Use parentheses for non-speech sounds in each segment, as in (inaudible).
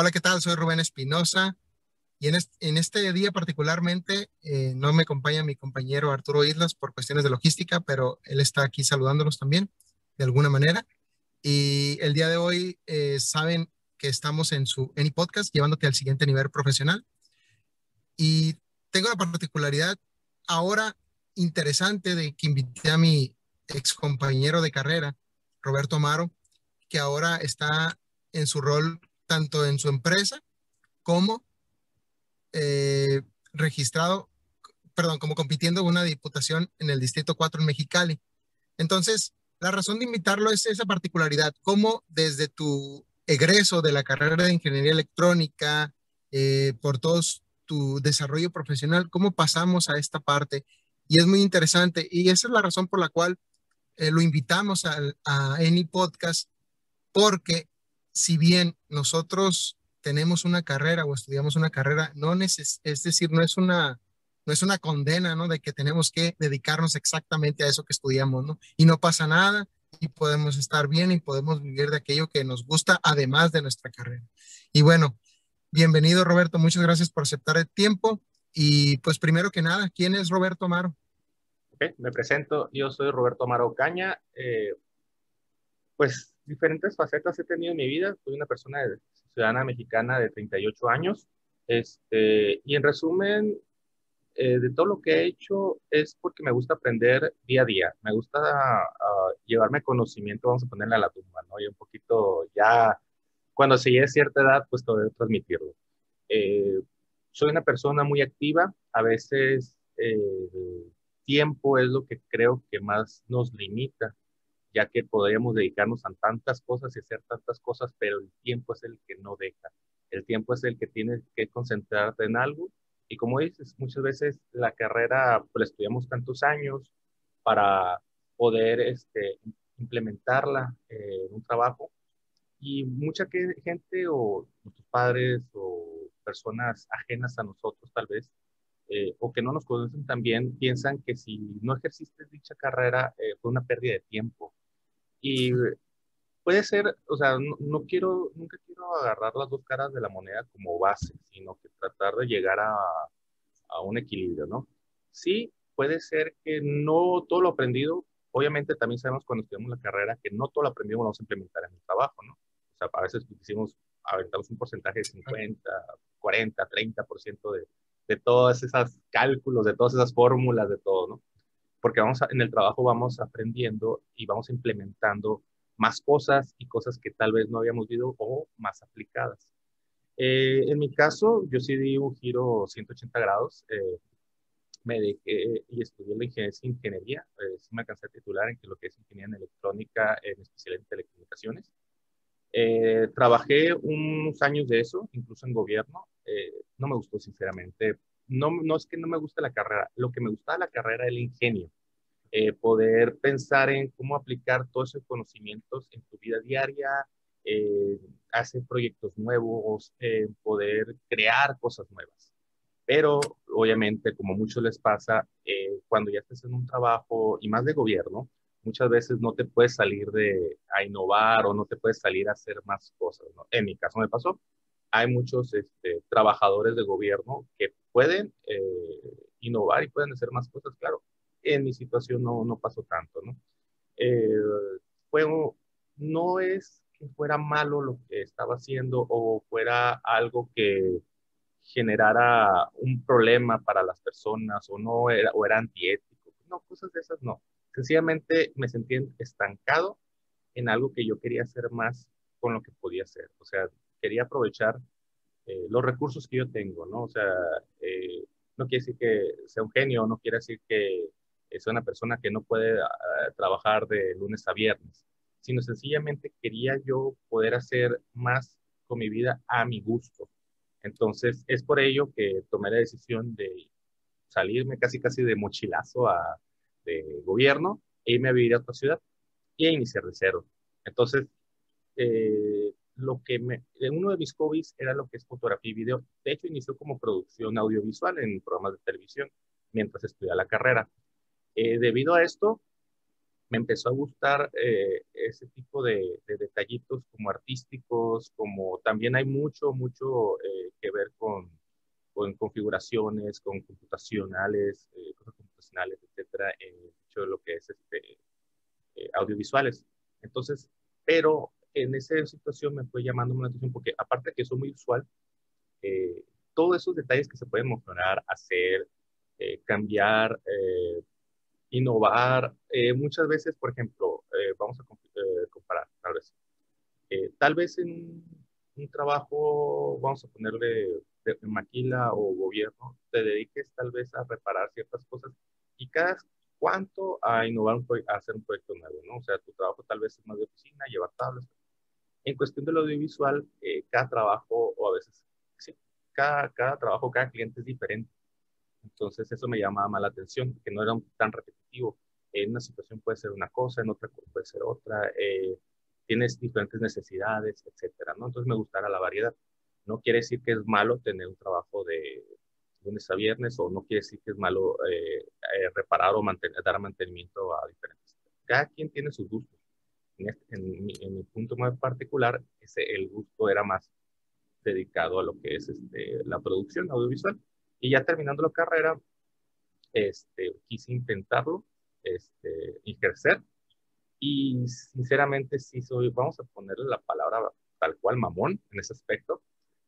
Hola, ¿qué tal? Soy Rubén Espinosa y en este, día particularmente eh, no me acompaña mi compañero Arturo Islas por cuestiones de logística, pero él está aquí saludándonos también de alguna manera. Y el día de hoy eh, saben que estamos en su Any Podcast llevándote al siguiente nivel profesional. Y tengo la particularidad ahora interesante de que invité a mi ex compañero de carrera, Roberto Amaro, que ahora está en su rol tanto en su empresa como eh, registrado, perdón, como compitiendo en una diputación en el Distrito 4 en Mexicali. Entonces, la razón de invitarlo es esa particularidad, cómo desde tu egreso de la carrera de ingeniería electrónica, eh, por todo tu desarrollo profesional, cómo pasamos a esta parte. Y es muy interesante. Y esa es la razón por la cual eh, lo invitamos a, a Any Podcast, porque si bien nosotros tenemos una carrera o estudiamos una carrera, no es decir, no es una no es una condena, ¿no? De que tenemos que dedicarnos exactamente a eso que estudiamos, ¿no? Y no pasa nada y podemos estar bien y podemos vivir de aquello que nos gusta además de nuestra carrera. Y bueno, bienvenido Roberto, muchas gracias por aceptar el tiempo y pues primero que nada, ¿quién es Roberto Amaro? me presento, yo soy Roberto Amaro Caña, eh, pues diferentes facetas he tenido en mi vida. Soy una persona de, ciudadana mexicana de 38 años. Este, y en resumen, eh, de todo lo que he hecho es porque me gusta aprender día a día. Me gusta uh, llevarme conocimiento, vamos a ponerle a la tumba, ¿no? Y un poquito ya, cuando se llegue a cierta edad, pues poder transmitirlo. Eh, soy una persona muy activa. A veces eh, tiempo es lo que creo que más nos limita ya que podríamos dedicarnos a tantas cosas y hacer tantas cosas, pero el tiempo es el que no deja. El tiempo es el que tienes que concentrarte en algo. Y como dices, muchas veces la carrera pues, la estudiamos tantos años para poder este, implementarla eh, en un trabajo. Y mucha gente o nuestros padres o personas ajenas a nosotros tal vez, eh, o que no nos conocen también, piensan que si no ejerciste dicha carrera eh, fue una pérdida de tiempo y puede ser, o sea, no, quiero, nunca quiero agarrar las dos caras de la moneda como base, sino que tratar de llegar a, a un equilibrio, ¿no? Sí, puede ser que no todo lo aprendido, obviamente también sabemos cuando estudiamos la carrera que no todo lo aprendido lo vamos a implementar en el trabajo, ¿no? O sea, a veces decimos, aventamos un porcentaje de 50, 40, 30% de, de todos esos cálculos, de todas esas fórmulas, de todo, ¿no? porque vamos en el trabajo vamos aprendiendo y vamos implementando más cosas y cosas que tal vez no habíamos visto o más aplicadas. Eh, en mi caso, yo sí di un giro 180 grados. Eh, me dediqué y estudié la ingeniería, eh, sí me alcancé a titular en lo que es ingeniería en electrónica, en especial en telecomunicaciones. trabajé unos años de eso, incluso en gobierno. No me gustó, sinceramente, no, no es que no me guste la carrera, lo que me gusta de la carrera es el ingenio. Eh, poder pensar en cómo aplicar todos esos conocimientos en tu vida diaria, eh, hacer proyectos nuevos, eh, poder crear cosas nuevas. Pero obviamente, como mucho les pasa, cuando ya estás en un trabajo y más de gobierno, muchas veces no te puedes salir de a innovar o no te puedes salir a hacer más cosas. En mi caso me pasó, hay muchos este, trabajadores de gobierno que pueden eh, innovar y pueden hacer más cosas, claro. En mi situación no, no pasó tanto, ¿no? Eh, fue, no es que fuera malo lo que estaba haciendo o fuera algo que generara un problema para las personas o no era, o era antiético. No, cosas de esas no. Sencillamente me sentí estancado en algo que yo quería hacer más con lo que podía hacer. O sea, quería aprovechar eh, los recursos que yo tengo, ¿no? O sea, eh, no quiere decir que sea un genio, no quiere decir que sea una persona que no puede ah, trabajar de lunes a viernes, sino sencillamente quería yo poder hacer más con mi vida a mi gusto. Entonces, es por ello que tomé la decisión de salirme casi casi de mochilazo a, de gobierno e irme a vivir a otra ciudad y a iniciar de cero. Entonces, eh, lo que me, uno de mis hobbies era lo que es fotografía y video. De hecho, inició como producción audiovisual en programas de televisión mientras estudiaba la carrera. Eh, debido a esto, me empezó a gustar eh, ese tipo de, detallitos como artísticos, como también hay mucho, mucho eh, que ver con, con, configuraciones, con computacionales, eh, cosas computacionales, etcétera, en hecho lo que es este, audiovisuales. Entonces, pero en esa situación me fue llamando la atención porque aparte de que es muy usual, todos esos detalles que se pueden mejorar, hacer, cambiar, innovar. Eh, muchas veces, por ejemplo, eh, vamos a eh, comparar, tal vez. tal vez en un trabajo, vamos a ponerle de, maquila o gobierno, te dediques tal vez a reparar ciertas cosas y cada cuánto a innovar, a hacer un proyecto nuevo, ¿no? O sea, tu trabajo tal vez es más de oficina, llevar tablas. En cuestión de lo audiovisual, cada trabajo, o a veces, cada, cada trabajo, cada cliente es diferente. Entonces eso me llamaba más la atención, que no era tan repetitivo. En una situación puede ser una cosa, en otra puede ser otra, eh, tienes diferentes necesidades, etcétera, ¿no? Entonces me gustara la variedad. No quiere decir que es malo tener un trabajo de lunes a viernes o no quiere decir que es malo eh, eh, reparar o mantener, dar mantenimiento a diferentes. Cada quien tiene sus gustos. En, este, mi, punto más particular, ese, el gusto era más dedicado a lo que es este, la producción audiovisual. Y ya terminando la carrera, este, quise intentarlo, este, ejercer. Y sinceramente sí soy, vamos a ponerle la palabra tal cual mamón en ese aspecto.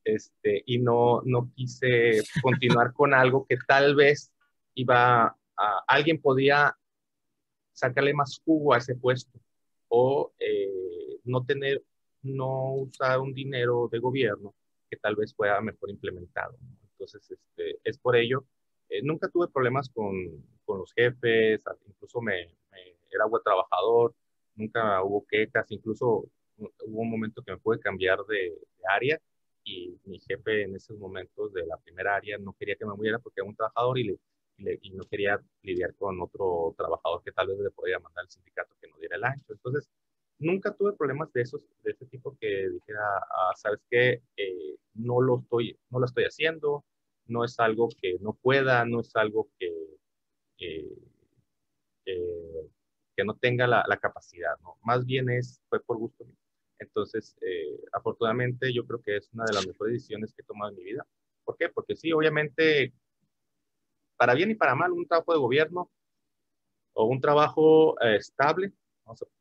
Este, y no, no quise continuar (laughs) con algo que tal vez iba a, alguien podía sacarle más jugo a ese puesto o eh, no tener, no usar un dinero de gobierno que tal vez fuera mejor implementado. Entonces, este, es por ello. Eh, nunca tuve problemas con, con, los jefes, incluso me, era buen trabajador, nunca hubo quejas, incluso hubo un momento que me pude cambiar de, área y mi jefe en esos momentos de la primera área no quería que me muriera porque era un trabajador y, le, y, no quería lidiar con otro trabajador que tal vez le podía mandar al sindicato que no diera el ancho. Entonces, nunca tuve problemas de esos, de ese tipo que dijera, ah, sabes qué, eh, no lo estoy, no lo estoy haciendo, no es algo que no pueda, no es algo que, que, no tenga la, capacidad, ¿no? Más bien es, fue por gusto Entonces, eh, afortunadamente yo creo que es una de las mejores decisiones que he tomado en mi vida. ¿Por qué? Porque sí, obviamente, para bien y para mal, un trabajo de gobierno o un trabajo eh, estable,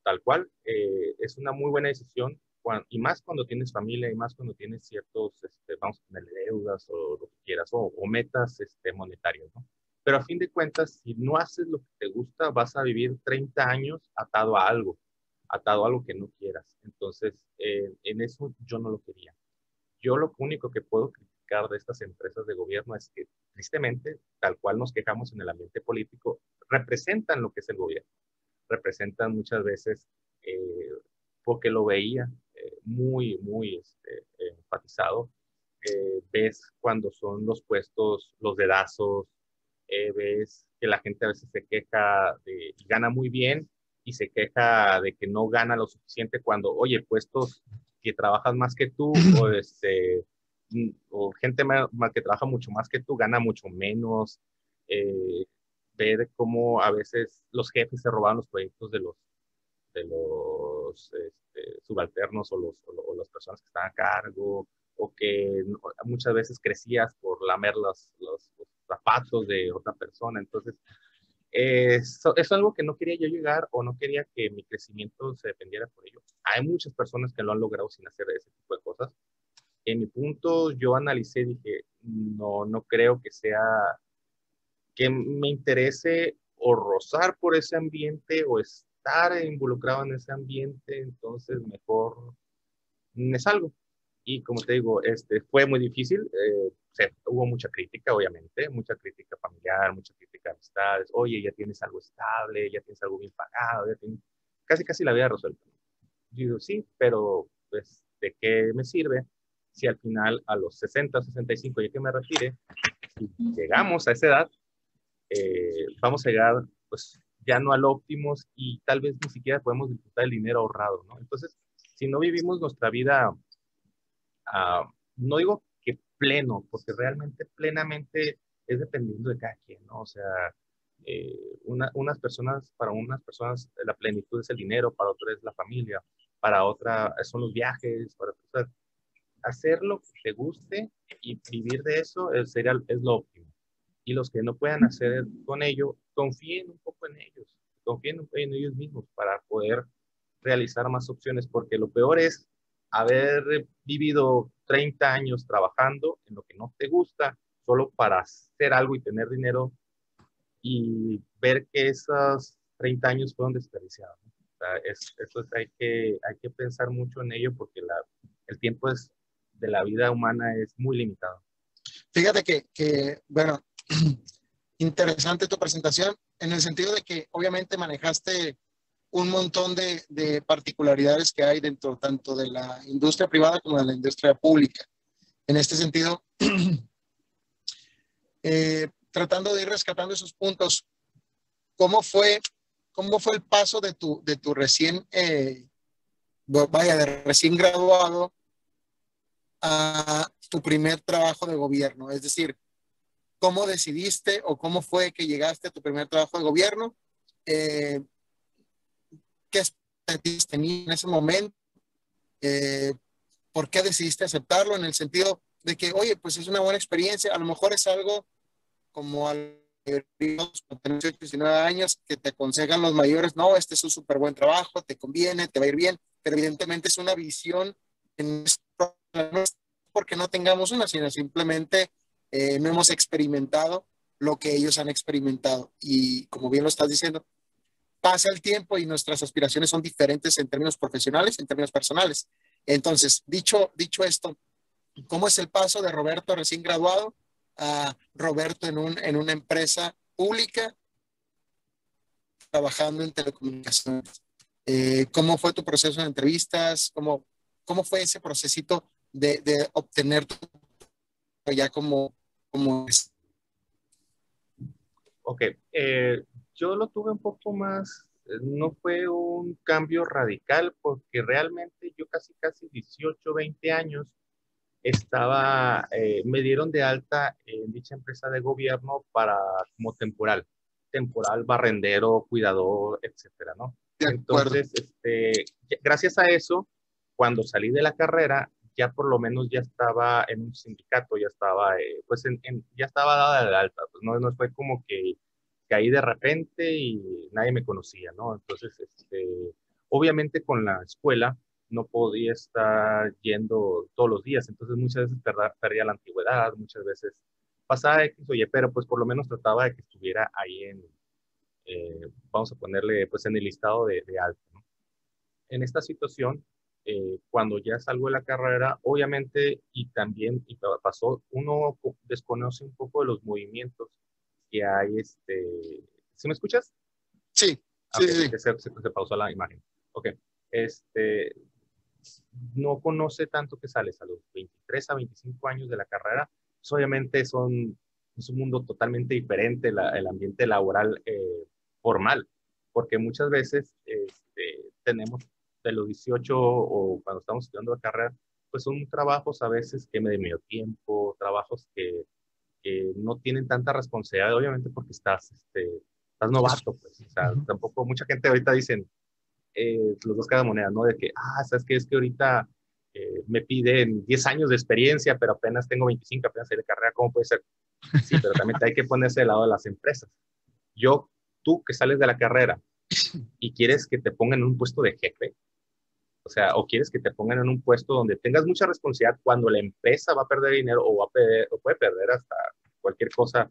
tal cual, eh, es una muy buena decisión y más cuando tienes familia y más cuando tienes ciertos, este, vamos a ponerle deudas o lo que quieras, o, metas este, monetarias, ¿no? Pero a fin de cuentas, si no haces lo que te gusta, vas a vivir 30 años atado a algo, atado a algo que no quieras. Entonces, eh, en eso yo no lo quería. Yo lo único que puedo de estas empresas de gobierno es que, tristemente, tal cual nos quejamos en el ambiente político, representan lo que es el gobierno. Representan muchas veces, eh, porque lo veía, muy, muy este, enfatizado. Eh, ves cuando son los puestos, los dedazos, eh, ves que la gente a veces se queja de, gana muy bien y se queja de que no gana lo suficiente cuando, oye, puestos que trabajan más que tú (clears throat) o, este, o gente que trabaja mucho más que tú gana mucho menos. Eh, ver cómo a veces los jefes se roban los proyectos de los, de los este, subalternos o, los, o, las personas que están a cargo, o que muchas veces crecías por lamer los, los, zapatos de otra persona. Entonces, eso es algo que no quería yo llegar o no quería que mi crecimiento se dependiera por ello. Hay muchas personas que lo han logrado sin hacer ese tipo de cosas. En mi punto, yo analicé, dije, no, no creo que sea que me interese o rozar por ese ambiente o es, estar involucrado en ese ambiente, entonces mejor me salgo. Y como te digo, este, fue muy difícil, eh, hubo mucha crítica, obviamente, mucha crítica familiar, mucha crítica de amistades, oye, ya tienes algo estable, ya tienes algo bien pagado, ya tienes... casi casi la vida resuelta. Yo digo, sí, pero pues, ¿de qué me sirve si al final a los 60, 65, ya que me retire, si llegamos a esa edad, eh, vamos a llegar pues ya no al óptimo y tal vez ni siquiera podemos disfrutar el dinero ahorrado, ¿no? Entonces, si no vivimos nuestra vida, ah, no digo que pleno, porque realmente plenamente es dependiendo de cada quien, ¿no? O sea, eh, unas personas, para unas personas la plenitud es el dinero, para otras es la familia, para otra son los viajes, para otras, hacer lo que te guste y vivir de eso es, sería, es lo óptimo. Y los que no puedan hacer con ello, confíen un poco en ellos, confíen en ellos mismos para poder realizar más opciones, porque lo peor es haber vivido 30 años trabajando en lo que no te gusta, solo para hacer algo y tener dinero y ver que esos 30 años fueron desperdiciados. O sea, es, hay, que, hay que pensar mucho en ello porque el tiempo es, de la vida humana es muy limitado. Fíjate que, que, bueno, (clears throat) interesante tu presentación en el sentido de que obviamente manejaste un montón de, de, particularidades que hay dentro tanto de la industria privada como de la industria pública. En este sentido, (clears throat) eh, tratando de ir rescatando esos puntos, ¿cómo fue, cómo fue el paso de tu, de tu recién, eh, vaya, de recién graduado a tu primer trabajo de gobierno? Es decir, ¿cómo decidiste o cómo fue que llegaste a tu primer trabajo de gobierno? Eh, ¿Qué expectativas tenías en ese momento? Eh, ¿Por qué decidiste aceptarlo? En el sentido de que, oye, pues es una buena experiencia, a lo mejor es algo como a los 19 años que te aconsejan los mayores, no, este es un súper buen trabajo, te conviene, te va a ir bien, pero evidentemente es una visión en porque no tengamos una, sino simplemente eh, no hemos experimentado lo que ellos han experimentado. Y como bien lo estás diciendo, pasa el tiempo y nuestras aspiraciones son diferentes en términos profesionales, en términos personales. Entonces, dicho, dicho esto, ¿cómo es el paso de Roberto recién graduado a Roberto en, un, en una empresa pública trabajando en telecomunicaciones? Eh, ¿Cómo fue tu proceso de entrevistas? ¿Cómo, cómo fue ese procesito de, de obtener tu ya como, como es? Ok, eh, yo lo tuve un poco más, no fue un cambio radical porque realmente yo casi, casi 18, 20 años estaba, eh, me dieron de alta en dicha empresa de gobierno para como temporal, temporal, barrendero, cuidador, etcétera, ¿no? Entonces, este, gracias a eso, cuando salí de la carrera, ya por lo menos ya estaba en un sindicato, ya estaba, eh, pues, en, ya estaba dada de alta, pues no, no fue como que caí de repente y nadie me conocía, ¿no? Entonces, este, obviamente con la escuela no podía estar yendo todos los días, entonces muchas veces perdía, la antigüedad, muchas veces pasaba X, oye, pero pues por lo menos trataba de que estuviera ahí en, eh, vamos a ponerle, pues en el listado de, de ¿no? En esta situación, eh, cuando ya salgo de la carrera, obviamente, y también y pasó, uno desconoce un poco de los movimientos que hay, este, ¿sí me escuchas? Sí, sí, sí. Se, se, pausó la imagen. Ok, este, no conoce tanto que sales a los 23 a 25 años de la carrera, pues obviamente son, es un mundo totalmente diferente el ambiente laboral eh, formal, porque muchas veces este, tenemos de los 18 o cuando estamos estudiando la carrera, pues son trabajos a veces que me de medio tiempo, trabajos que, que, no tienen tanta responsabilidad, obviamente porque estás, este, estás novato, pues, o sea, tampoco mucha gente ahorita dicen eh, los dos cada moneda, ¿no? De que, ah, sabes que es que ahorita eh, me piden 10 años de experiencia, pero apenas tengo 25, apenas de carrera, ¿cómo puede ser? Sí, pero también hay que ponerse del lado de las empresas. Yo, tú que sales de la carrera y quieres que te pongan en un puesto de jefe, o sea, o quieres que te pongan en un puesto donde tengas mucha responsabilidad cuando la empresa va a perder dinero o, va a perder, o puede perder hasta cualquier cosa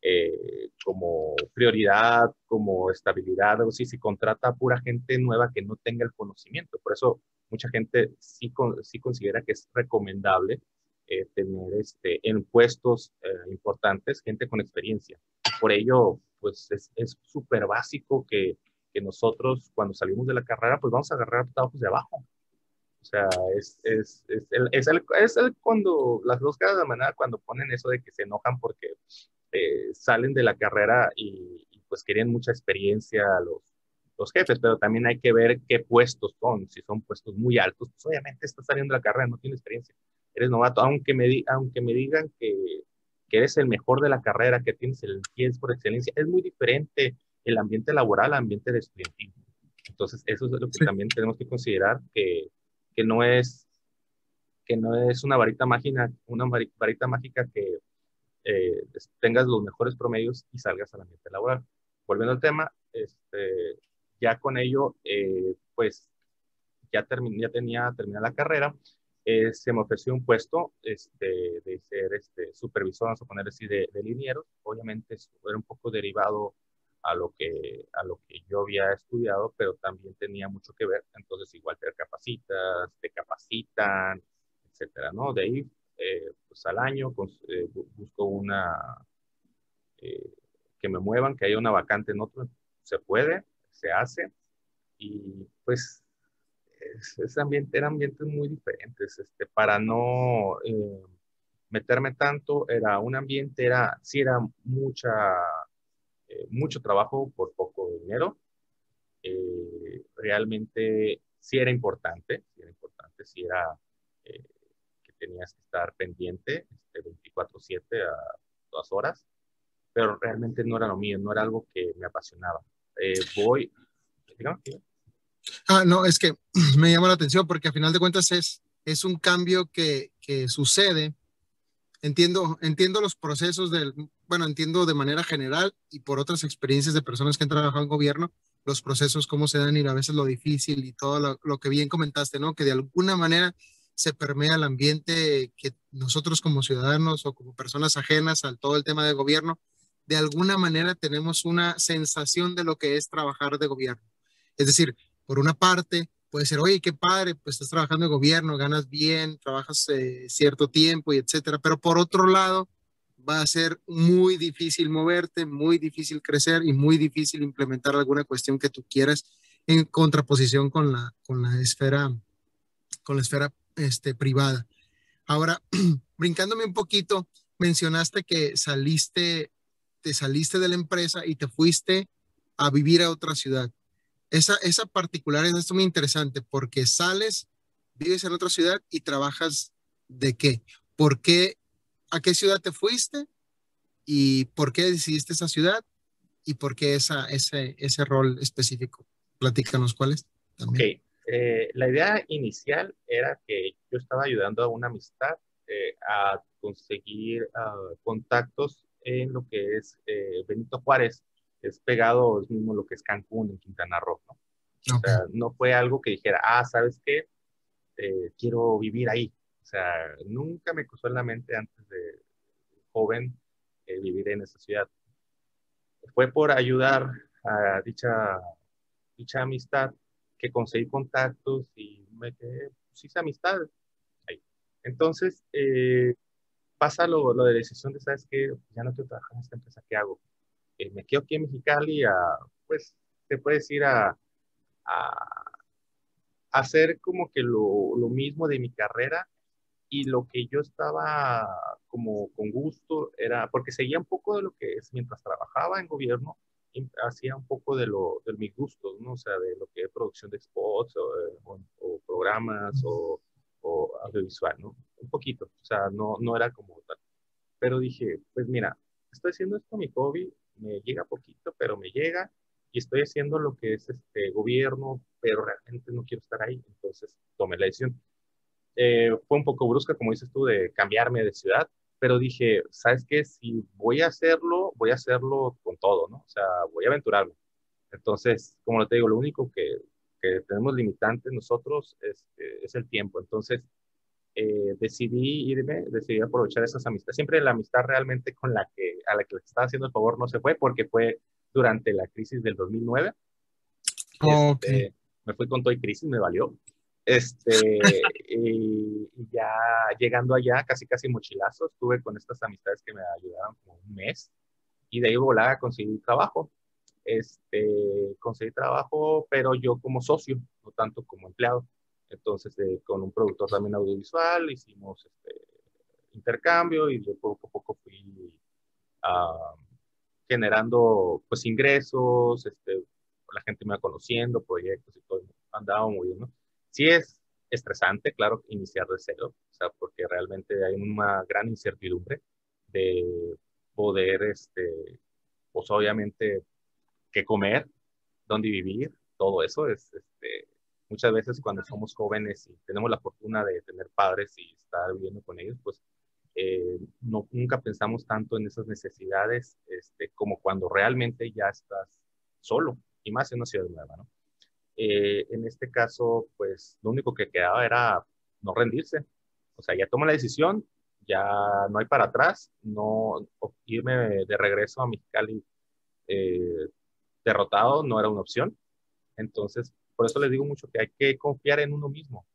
eh, como prioridad, como estabilidad, o si, si contrata a pura gente nueva que no tenga el conocimiento. Por eso mucha gente sí, sí considera que es recomendable eh, tener este, en puestos eh, importantes gente con experiencia. Por ello, pues es súper básico que que nosotros cuando salimos de la carrera, pues vamos a agarrar trabajos de abajo. O sea, es, es, es, el, es, el, es el cuando, las dos caras de manera cuando ponen eso de que se enojan porque eh, salen de la carrera y, pues quieren mucha experiencia los, los jefes, pero también hay que ver qué puestos son. Si son puestos muy altos, pues obviamente estás saliendo de la carrera, no tienes experiencia, eres novato, aunque me, aunque me digan que que eres el mejor de la carrera, que tienes el 10 por excelencia. Es muy diferente el ambiente laboral al ambiente de estudiantismo. Entonces, eso es lo que también tenemos que considerar, que, que, no es, que no es una varita mágica, una varita mágica que eh, tengas los mejores promedios y salgas al ambiente laboral. Volviendo al tema, este, ya con ello, eh, pues ya, ya tenía terminada la carrera, eh, se me ofreció un puesto este, de ser este, supervisor, vamos a poner así, de, de linieros. Obviamente era un poco derivado a lo, que, a lo que yo había estudiado, pero también tenía mucho que ver. Entonces, igual te capacitas, te capacitan, etcétera, ¿no? De ahí, eh, pues al año eh, busco una, que me muevan, que haya una vacante en otro, se puede, se hace, y pues es, ambiente, eran ambientes muy diferentes. Este, para no eh, meterme tanto, era un ambiente, era, sí era mucha, eh, mucho trabajo por poco dinero. Eh, realmente sí era importante, sí era importante, sí era que tenías que estar pendiente este, 24/7 a todas horas, pero realmente no era lo mío, no era algo que me apasionaba. voy, digamos, Ah, no, es que (clears throat) me llama la atención porque a final de cuentas es, es un cambio que, que sucede. Entiendo, entiendo los procesos del, bueno, entiendo de manera general y por otras experiencias de personas que han trabajado en gobierno, los procesos, cómo se dan y a veces lo difícil y todo lo, lo que bien comentaste, ¿no? Que de alguna manera se permea el ambiente que nosotros como ciudadanos o como personas ajenas al todo el tema de gobierno, de alguna manera tenemos una sensación de lo que es trabajar de gobierno. Es decir, por una parte, puede ser, oye, qué padre, pues estás trabajando en gobierno, ganas bien, trabajas eh, cierto tiempo y etcétera. Pero por otro lado, va a ser muy difícil moverte, muy difícil crecer y muy difícil implementar alguna cuestión que tú quieras en contraposición con la, con la esfera, con la esfera este, privada. Ahora, (clears throat) brincándome un poquito, mencionaste que saliste, te saliste de la empresa y te fuiste a vivir a otra ciudad. Esa, esa particular es muy interesante porque sales, vives en otra ciudad y trabajas de qué? ¿Por qué? ¿A qué ciudad te fuiste? ¿Y por qué decidiste esa ciudad? ¿Y por qué esa, ese, ese rol específico? Platícanos cuáles. Ok. Eh, la idea inicial era que yo estaba ayudando a una amistad eh, a conseguir ah, contactos en lo que es eh, Benito Juárez es pegado, es mismo lo que es Cancún en Quintana Roo, ¿no? O sea, no fue algo que dijera, ah, ¿sabes qué? Eh, quiero vivir ahí. O sea, nunca me cruzó en la mente antes de joven eh, vivir en esa ciudad. Fue por ayudar a dicha, dicha amistad que conseguí contactos y me quedé, pues hice amistad ahí. Entonces, eh, pasa lo, lo, de decisión de, ¿sabes qué? Ya no quiero trabajar en esta empresa, ¿qué hago? Eh, me quedo aquí en Mexicali a, pues, te puedes ir a, a, hacer como que lo, lo, mismo de mi carrera y lo que yo estaba como con gusto era, porque seguía un poco de lo que es mientras trabajaba en gobierno, hacía un poco de, lo, de mis gustos, ¿no? O sea, de lo que es producción de spots o, o, programas o, o, audiovisual, ¿no? Un poquito, o sea, no, no era como tal. Pero dije, pues mira, estoy haciendo esto mi hobby, me llega poquito, pero me llega y estoy haciendo lo que es este gobierno, pero realmente no quiero estar ahí, entonces tomé la decisión. Eh, fue un poco brusca, como dices tú, de cambiarme de ciudad, pero dije, ¿sabes qué? Si voy a hacerlo, voy a hacerlo con todo, ¿no? O sea, voy a aventurarme. Entonces, como te digo, lo único que, que tenemos limitantes nosotros es, eh, es el tiempo. Entonces, eh, decidí irme, decidí aprovechar esas amistades. Siempre la amistad realmente con la que, a la que le estaba haciendo el favor no se fue porque fue durante la crisis del 2009. Este, me fui con todo y crisis, me valió. Este, (laughs) y, ya llegando allá, casi casi mochilazo, estuve con estas amistades que me ayudaron como un mes y de ahí volaba a conseguir trabajo. Este, conseguí trabajo, pero yo como socio, no tanto como empleado. Entonces, eh, con un productor también audiovisual hicimos este, intercambio y yo poco a poco fui uh, generando pues ingresos, este, la gente me va conociendo, proyectos y todo, andaba muy bien. Sí es estresante, claro, iniciar de cero, o sea, porque realmente hay una gran incertidumbre de poder, este, pues obviamente, qué comer, dónde vivir, todo eso es, este, muchas veces cuando somos jóvenes y tenemos la fortuna de tener padres y estar viviendo con ellos, pues eh, no, nunca pensamos tanto en esas necesidades este, como cuando realmente ya estás solo, y más en una ciudad nueva, ¿no? Eh, en este caso, pues lo único que quedaba era no rendirse. O sea, ya tomo la decisión, ya no hay para atrás, no irme de regreso a Mexicali eh, derrotado no era una opción. Entonces, por eso les digo mucho que hay que confiar en uno mismo.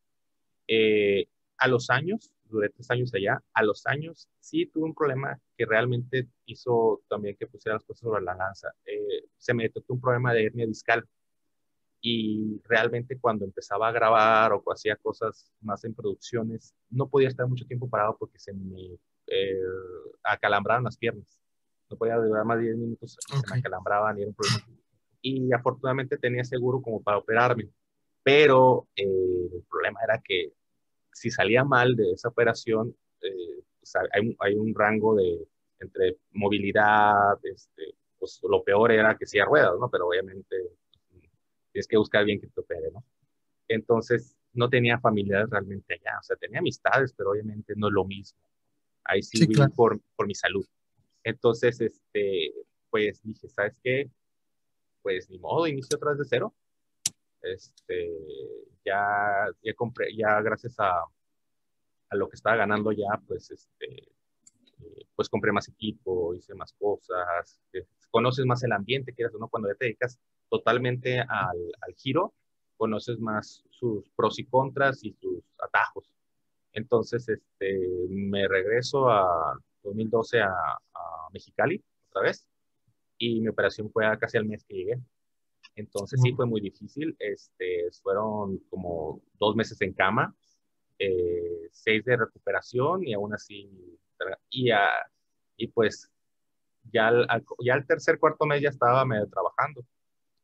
Eh, a los años, duré tres años allá, a los años sí tuve un problema que realmente hizo también que pusiera las cosas sobre la lanza. Eh, se me detectó un problema de hernia discal y realmente cuando empezaba a grabar o hacía cosas más en producciones, no podía estar mucho tiempo parado porque se me eh, acalambraban las piernas. No podía durar más de 10 minutos, se me acalambraban y era un problema. Y afortunadamente tenía seguro como para operarme, pero eh, el problema era que si salía mal de esa operación, eh, pues, hay, hay, un rango de entre movilidad, este, pues lo peor era que sí a ruedas, ¿no? Pero obviamente tienes que buscar bien que te opere, ¿no? Entonces, no tenía familiares realmente allá, o sea, tenía amistades, pero obviamente no es lo mismo. Ahí sí, sí por, por mi salud. Entonces, este, pues dije, ¿sabes qué? Pues ni modo, inicio otra vez de cero. Este, ya, ya compré, ya gracias a, a lo que estaba ganando ya, pues, este, eh, pues compré más equipo, hice más cosas, conoces más el ambiente, quieras o no, cuando ya te dedicas totalmente al, al giro, conoces más sus pros y contras y sus atajos. Entonces, este, me regreso a 2012 a, a, Mexicali otra vez y mi operación fue casi al mes que llegué. Entonces sí fue muy difícil. Este, fueron como dos meses en cama, eh, seis de recuperación y aún así, y, y pues ya al, ya al tercer, cuarto mes ya estaba medio trabajando.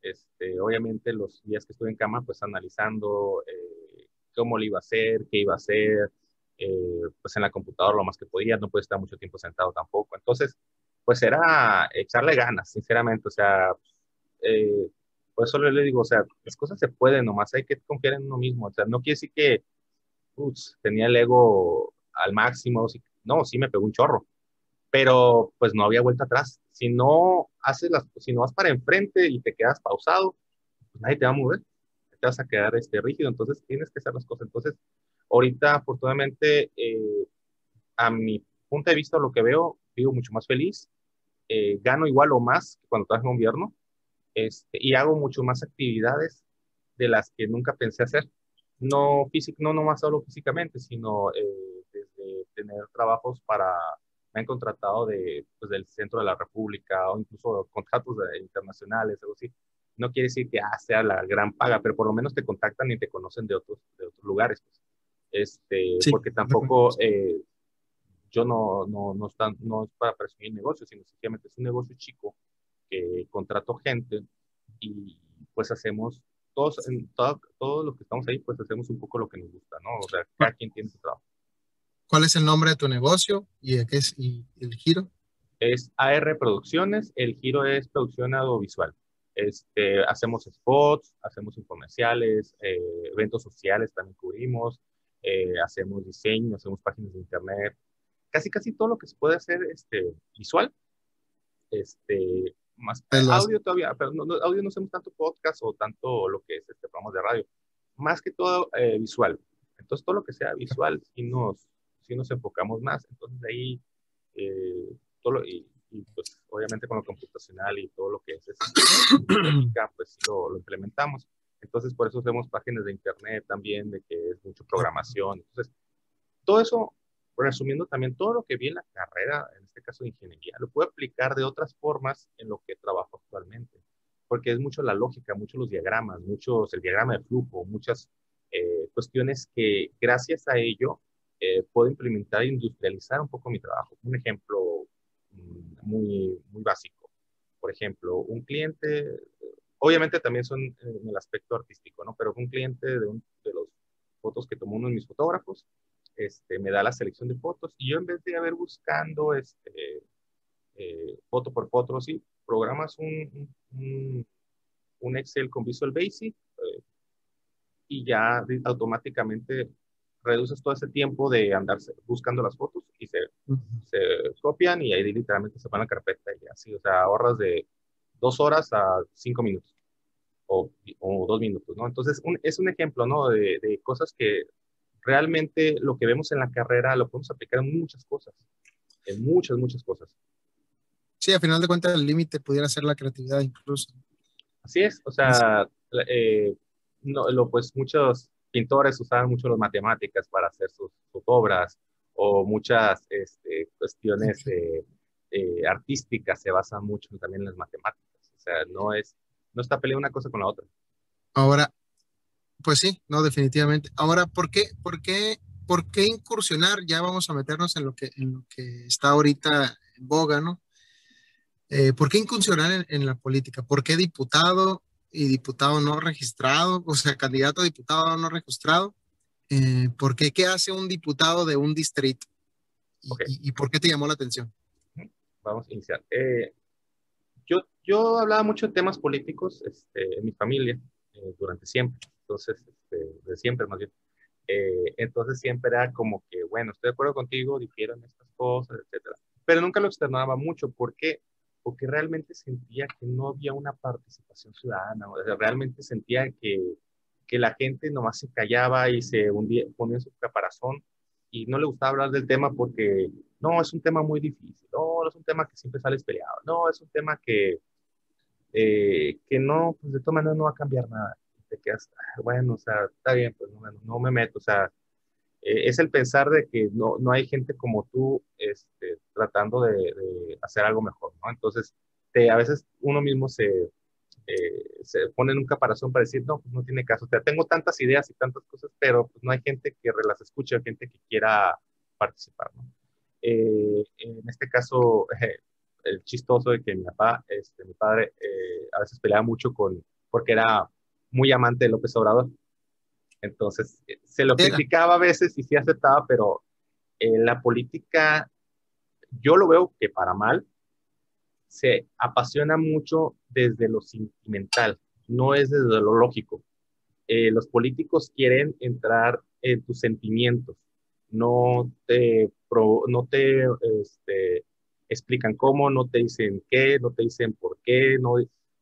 Este, obviamente los días que estuve en cama, pues analizando eh, cómo lo iba a hacer, qué iba a hacer, eh, pues en la computadora lo más que podía, no puede estar mucho tiempo sentado tampoco. Entonces, pues era echarle ganas, sinceramente, o sea, eh, por eso le digo, o sea, las cosas se pueden, nomás hay que confiar en uno mismo, o sea, no quiere decir que ups, tenía el ego al máximo, no, sí me pegó un chorro, pero pues no había vuelta atrás. Si no haces las, si no vas para enfrente y te quedas pausado, pues nadie te va a mover, te vas a quedar este, rígido, entonces tienes que hacer las cosas. Entonces, ahorita, afortunadamente, eh, a mi punto de vista, lo que veo, vivo mucho más feliz, eh, gano igual o más que cuando estás en invierno, este, y hago mucho más actividades de las que nunca pensé hacer. No, físico, no nomás solo físicamente, sino eh, desde tener trabajos para, me han contratado de, pues, del centro de la República o incluso contratos internacionales, algo así. No quiere decir que ah, sea la gran paga, pero por lo menos te contactan y te conocen de otros, de otros lugares. Pues. Este, porque tampoco eh, yo no, no, no, están, no es para presumir negocio, sino sencillamente es un negocio chico que contrato gente y pues hacemos todos, en todo, todos los que estamos ahí, pues hacemos un poco lo que nos gusta, ¿no? O sea, cada quien tiene su trabajo. ¿Cuál es el nombre de tu negocio y, qué es, y el giro? Es AR Producciones, el giro es producción audiovisual. Este, hacemos spots, hacemos comerciales, eh, eventos sociales también cubrimos, eh, hacemos diseño, hacemos páginas de internet, casi casi todo lo que se puede hacer este, visual. Este, más audio todavía, pero no, audio no hacemos tanto podcast o tanto lo que es este programa de radio, más que todo eh, visual. Entonces todo lo que sea visual sí nos, sí nos enfocamos más. Entonces ahí eh, todo y, pues obviamente con lo computacional y todo lo que es, es pues lo, lo, implementamos. Entonces por eso hacemos páginas de internet también, de que es mucho programación. Entonces todo eso resumiendo también todo lo que vi en la carrera, en este caso de ingeniería, lo puedo aplicar de otras formas en lo que trabajo actualmente, porque es mucho la lógica, mucho los diagramas, muchos el diagrama de flujo, muchas eh, cuestiones que gracias a ello eh, puedo implementar e industrializar un poco mi trabajo. Un ejemplo mm, muy, muy básico. Por ejemplo, un cliente, obviamente también son en el aspecto artístico, ¿no? Pero un cliente de, un, de los fotos que tomó uno de mis fotógrafos, este, me da la selección de fotos y yo en vez de haber buscando este, eh, foto por foto, sí, programas un, un, Excel con Visual Basic eh, y ya automáticamente reduces todo ese tiempo de andar buscando las fotos y se, se copian y ahí literalmente se van a la carpeta y así, o sea, ahorras de dos horas a cinco minutos o, o dos minutos, ¿no? Entonces, es un ejemplo, ¿no? De, de, cosas que realmente lo que vemos en la carrera lo podemos aplicar en muchas cosas, en muchas, muchas cosas. Sí, a final de cuentas el límite pudiera ser la creatividad incluso. Así es, o sea, eh, no, lo, pues muchos pintores usaban mucho las matemáticas para hacer sus, obras o muchas este, cuestiones artísticas se basan mucho también en las matemáticas. O sea, no es, no está peleada una cosa con la otra. Ahora, pues sí, no, definitivamente. Ahora, ¿por qué, por qué, por qué incursionar? Ya vamos a meternos en lo que, en lo que está ahorita en boga, ¿no? Eh, ¿Por qué incursionar en, la política? ¿Por qué diputado y diputado no registrado? O sea, candidato a diputado no registrado. Eh, ¿Por qué? ¿Qué hace un diputado de un distrito? ¿Y, por qué te llamó la atención? Vamos a iniciar. Eh, yo, yo hablaba mucho de temas políticos este, en mi familia durante siempre entonces, este, de siempre más bien. Eh, entonces siempre era como que, bueno, estoy de acuerdo contigo, difiero en estas cosas, etcétera. Pero nunca lo externaba mucho. ¿Por qué? Porque realmente sentía que no había una participación ciudadana. Realmente sentía que, que la gente nomás se callaba y se hundía, ponía su caparazón y no le gustaba hablar del tema porque no, es un tema muy difícil, no, es un tema que siempre sales peleado, no, es un tema que, eh, que no, pues de todas maneras no va a cambiar nada te quedas, bueno, o sea, está bien, pues no, no me meto, o sea, eh, es el pensar de que no, no hay gente como tú este, tratando de, de, hacer algo mejor, ¿no? Entonces, te, a veces uno mismo se, eh, se pone en un caparazón para decir, no, pues no tiene caso, o sea, tengo tantas ideas y tantas cosas, pero pues no hay gente que las escuche, gente que quiera participar, ¿no? Eh, en este caso, (laughs) el chistoso de que mi papá, este, mi padre, a veces peleaba mucho con, porque era muy amante de López Obrador. Entonces, eh, se lo criticaba a veces y sí aceptaba, pero en la política, yo lo veo que para mal, se apasiona mucho desde lo sentimental, no es desde lo lógico. Eh, los políticos quieren entrar en tus sentimientos, no te, no te este, explican cómo, no te dicen qué, no te dicen por qué, no,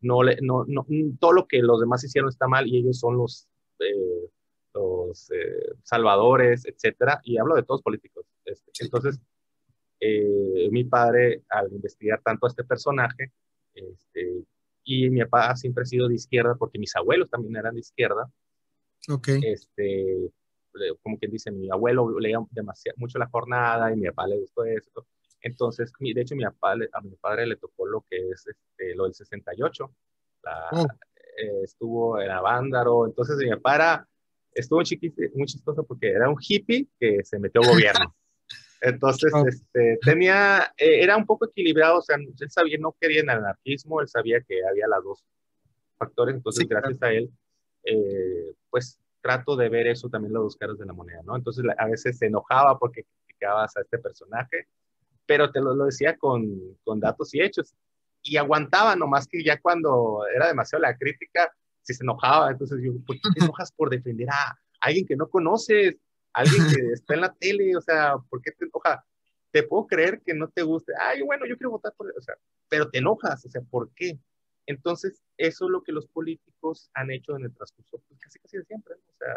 no, no, no, todo lo que los demás hicieron está mal y ellos son los, eh, los eh, salvadores, etcétera, y hablo de todos políticos. Este, entonces, eh, mi padre, al investigar tanto a este personaje, este, y mi papá siempre ha sido de izquierda porque mis abuelos también eran de izquierda. Ok. Este, como quien dice, mi abuelo leía demasiado, mucho la jornada y mi papá le gustó eso. Entonces, de hecho, mi papá, a mi padre le tocó lo que es este, lo del 68. La, eh, estuvo en Avándaro. Entonces, mi papá estuvo chiquito, muy chistoso porque era un hippie que se metió gobierno. (laughs) Entonces, este, tenía, eh, era un poco equilibrado, o sea, él sabía, no quería el anarquismo, él sabía que había los dos factores, entonces gracias a él, eh, pues trato de ver eso también los dos caras de la moneda, ¿no? Entonces a veces se enojaba porque criticabas a este personaje, pero te lo, lo decía con, con, datos y hechos. Y aguantaba, nomás que ya cuando era demasiado la crítica, si se enojaba. Entonces yo, ¿por qué te (laughs) enojas por defender a alguien que no conoces? Alguien que (laughs) está en la tele, o sea, ¿por qué te enojas? Te puedo creer que no te guste. Ay, bueno, yo quiero votar por él, o sea, pero te enojas, o sea, ¿por qué? Entonces, eso es lo que los políticos han hecho en el transcurso, pues, casi casi de siempre, o sea,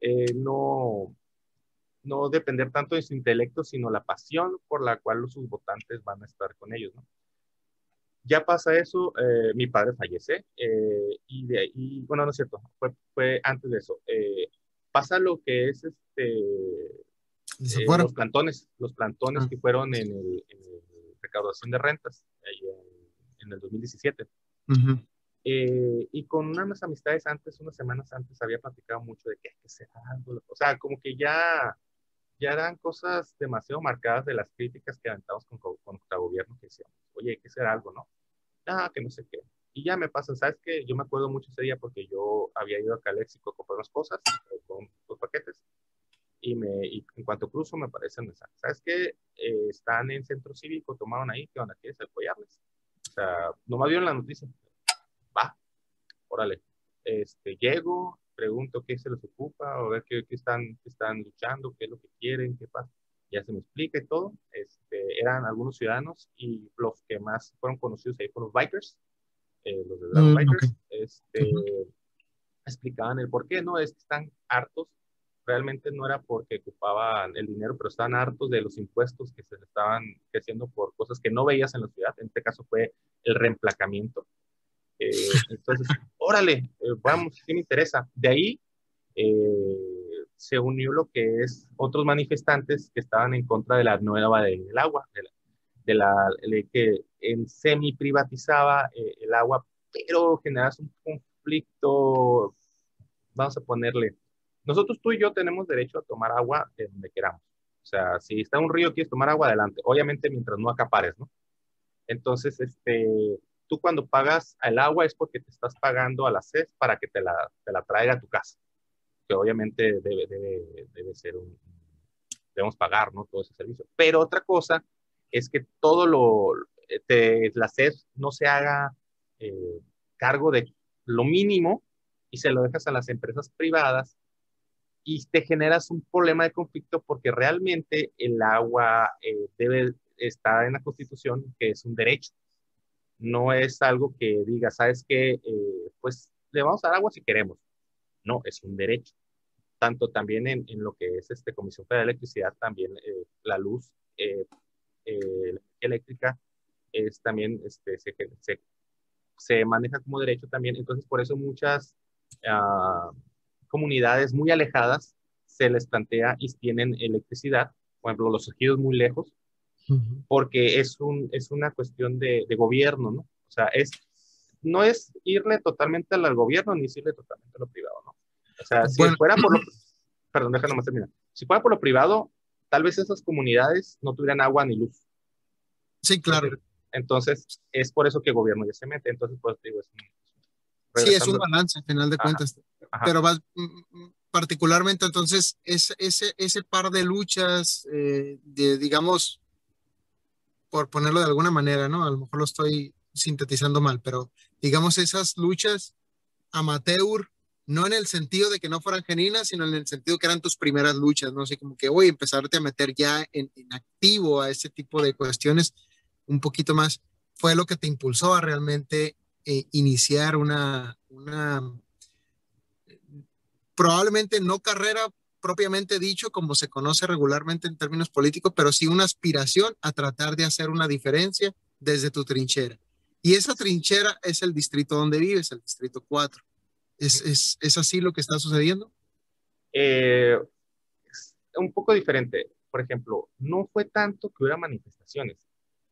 eh, no, no depender tanto de su intelecto, sino la pasión por la cual sus votantes van a estar con ellos, ¿no? Ya pasa eso, eh, mi padre fallece eh, y de ahí, bueno, no es cierto, fue, fue antes de eso. Eh, pasa lo que es este, los plantones, los plantones ah. que fueron en el, en recaudación de rentas en, el 2017. y con unas amistades antes, unas semanas antes, había platicado mucho de que hay que hacer algo. O sea, como que ya ya eran cosas demasiado marcadas de las críticas que aventamos con, con, gobierno que decíamos, oye, hay que hacer algo, ¿no? Ah, que no sé qué. Y ya me pasa, ¿sabes qué? Yo me acuerdo mucho ese día porque yo había ido a Caléxico a comprar unas cosas, eh, con los paquetes. y, me, y en cuanto cruzo me aparecen mensajes. ¿Sabes qué? Eh, están en centro cívico, tomaron ahí, ¿qué onda? ¿Quieres apoyarles? O sea, nomás vieron la noticia. Va, órale. Este, llego, pregunto qué se les ocupa, o ver qué, qué están, qué están luchando, qué es lo que quieren, qué pasa. Ya se me explica y todo. Este, eran algunos ciudadanos y los que más fueron conocidos ahí fueron los bikers, eh, los de mm, Bikers. Este, explicaban el por qué, ¿no? Es que están hartos realmente no era porque ocupaban el dinero, pero estaban hartos de los impuestos que se estaban haciendo por cosas que no veías en la ciudad. En este caso fue el reemplacamiento. Eh, entonces, órale, eh, vamos, sí me interesa. De ahí eh, se unió lo que es otros manifestantes que estaban en contra de la nueva ley del agua, de la, ley que en semi privatizaba el agua, pero generas un conflicto, vamos a ponerle, nosotros tú y yo tenemos derecho a tomar agua de donde queramos. O sea, si está un río, quieres tomar agua, adelante. Obviamente mientras no acapares, ¿no? Entonces, este, tú cuando pagas el agua es porque te estás pagando a la CES para que te la, te la traiga a tu casa. Que obviamente debe, debe, debe ser un, debemos pagar, ¿no? Todo ese servicio. Pero otra cosa es que todo lo, te, la CES no se haga eh, cargo de lo mínimo y se lo dejas a las empresas privadas y te generas un problema de conflicto porque realmente el agua eh, debe estar en la Constitución, que es un derecho. No es algo que diga, ¿sabes qué? Eh, pues le vamos a dar agua si queremos. No, es un derecho. Tanto también en, en lo que es este Comisión Federal de Electricidad, también eh, la luz eléctrica es también, este, se, se, se, maneja como derecho también. Entonces, por eso muchas... Uh, comunidades muy alejadas se les plantea y tienen electricidad, por ejemplo, los ejidos muy lejos, porque es, un, es una cuestión de, de, gobierno, ¿no? O sea, es, no es irle totalmente al gobierno ni irle totalmente a lo privado, ¿no? O sea, si fuera por lo... (clears throat) Perdón, déjame más terminar. Si fuera por lo privado, tal vez esas comunidades no tuvieran agua ni luz. Sí, claro. Entonces, es por eso que el gobierno ya se mete. Entonces, pues digo, es Sí, es un balance, al final de cuentas. Pero vas, mm, mm, particularmente entonces, es, ese, ese par de luchas, eh, de, digamos, por ponerlo de alguna manera, ¿no? A lo mejor lo estoy sintetizando mal, pero digamos esas luchas amateur, no en el sentido de que no fueran genuinas, sino en el sentido que eran tus primeras luchas, ¿no? Así como que, voy a empezarte a meter ya en, activo a ese tipo de cuestiones un poquito más, fue lo que te impulsó a realmente eh, iniciar una, una, probablemente no carrera propiamente dicho como se conoce regularmente en términos políticos, pero sí una aspiración a tratar de hacer una diferencia desde tu trinchera. Y esa trinchera es el distrito donde vives, el distrito 4. ¿Es, es, es así lo que está sucediendo? Eh, es un poco diferente. Por ejemplo, no fue tanto que hubiera manifestaciones,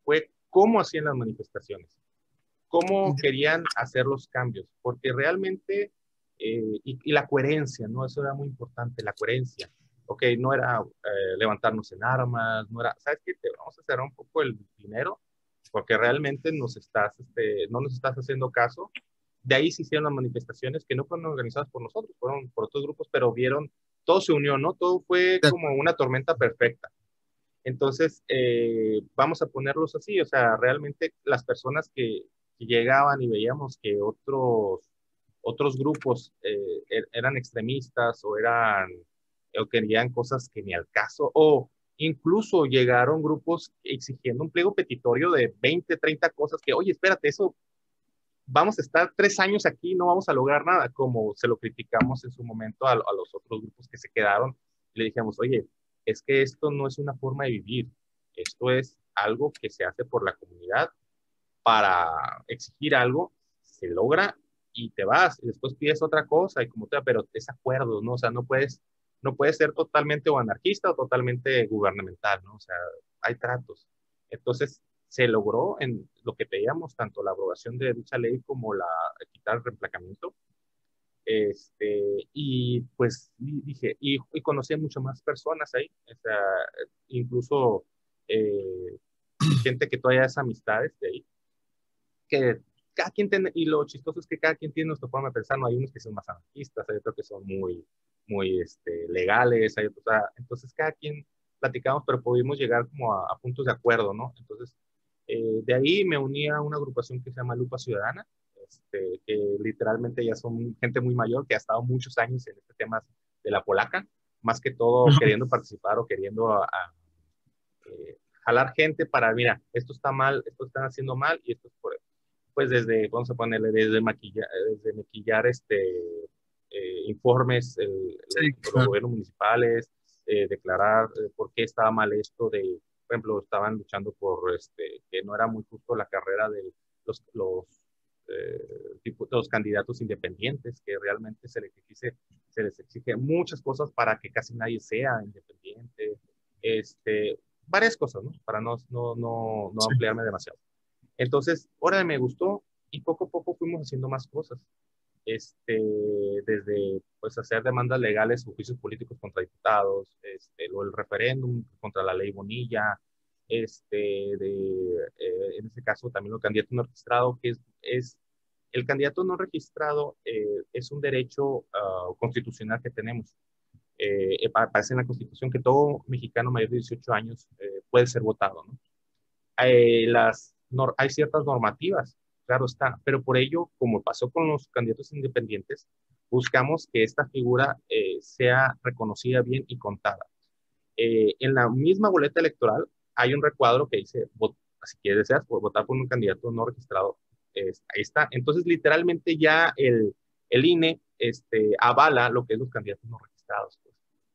fue cómo hacían las manifestaciones cómo querían hacer los cambios, porque realmente, eh, y, la coherencia, ¿no? Eso era muy importante, la coherencia. Ok, no era eh, levantarnos en armas, no era, ¿sabes qué? Te vamos a cerrar un poco el dinero, porque realmente nos estás, este, no nos estás haciendo caso. De ahí se hicieron las manifestaciones que no fueron organizadas por nosotros, fueron por otros grupos, pero vieron, todo se unió, ¿no? Todo fue como una tormenta perfecta. Entonces, eh, vamos a ponerlos así, o sea, realmente las personas que, llegaban y veíamos que otros, otros grupos eh, er, eran extremistas o eran o querían cosas que ni al caso, o incluso llegaron grupos exigiendo un pliego petitorio de 20, 30 cosas que, oye, espérate, eso vamos a estar tres años aquí, no vamos a lograr nada, como se lo criticamos en su momento a, a los otros grupos que se quedaron. Le dijimos, oye, es que esto no es una forma de vivir, esto es algo que se hace por la comunidad para exigir algo, se logra y te vas y después pides otra cosa y como te pero es acuerdo, ¿no? O sea, no puedes, no puedes ser totalmente o anarquista o totalmente gubernamental, ¿no? O sea, hay tratos. Entonces, se logró en lo que pedíamos, tanto la aprobación de dicha ley como la quitar el reemplacamiento. Este, y pues dije, y, y conocí mucho más personas ahí, o sea, incluso eh, gente que todavía es amistades de ahí que cada quien tiene, y lo chistoso es que cada quien tiene nuestra forma de pensar, no hay unos que son más anarquistas, hay otros que son muy muy este, legales, hay entonces cada quien platicamos, pero pudimos llegar como a, puntos de acuerdo, ¿no? Entonces, eh, de ahí me uní a una agrupación que se llama Lupa Ciudadana, este, que literalmente ya son gente muy mayor que ha estado muchos años en este tema de la polaca, más que todo queriendo participar o queriendo a, eh, jalar gente para, mira, esto está mal, esto están haciendo mal y esto es por, pues desde, vamos a ponerle, desde maquillar, desde maquillar este, eh, informes eh, los gobiernos municipales, eh, declarar por qué estaba mal esto de, por ejemplo, estaban luchando por este, que no era muy justo la carrera de los, los, los candidatos independientes, que realmente se les, exige, se les exige muchas cosas para que casi nadie sea independiente, este, varias cosas, ¿no? Para no, no, no, no ampliarme demasiado. Entonces, ahora me gustó y poco a poco fuimos haciendo más cosas. Este, desde pues hacer demandas legales o juicios políticos contra diputados, este, el referéndum contra la ley Bonilla, este, de, eh, en este caso también el candidato no registrado, que es, es el candidato no registrado eh, es un derecho ah, constitucional que tenemos. Eh, aparece en la Constitución que todo mexicano mayor de 18 años puede ser votado. ¿no? las hay ciertas normativas, claro está, pero por ello, como pasó con los candidatos independientes, buscamos que esta figura eh, sea reconocida bien y contada. Eh, en la misma boleta electoral hay un recuadro que dice, si quieres deseas votar por un candidato no registrado, ahí está. Entonces, literalmente ya el, el INE este, avala lo que es los candidatos no registrados. Pues.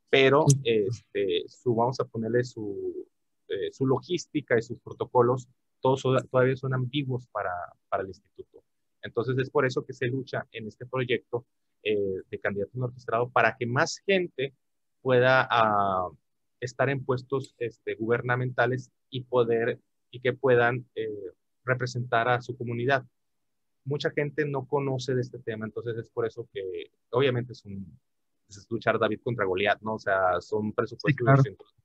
Pero este, su, vamos a ponerle su, eh, su logística y sus protocolos todos todavía son ambiguos para, para el instituto. Entonces es por eso que se lucha en este proyecto eh, de candidato no registrado para que más gente pueda ah, estar en puestos este, gubernamentales y poder y que puedan eh, representar a su comunidad. Mucha gente no conoce de este tema, entonces es por eso que obviamente es un es luchar David contra Goliat, ¿no? O sea, son presupuestos de 200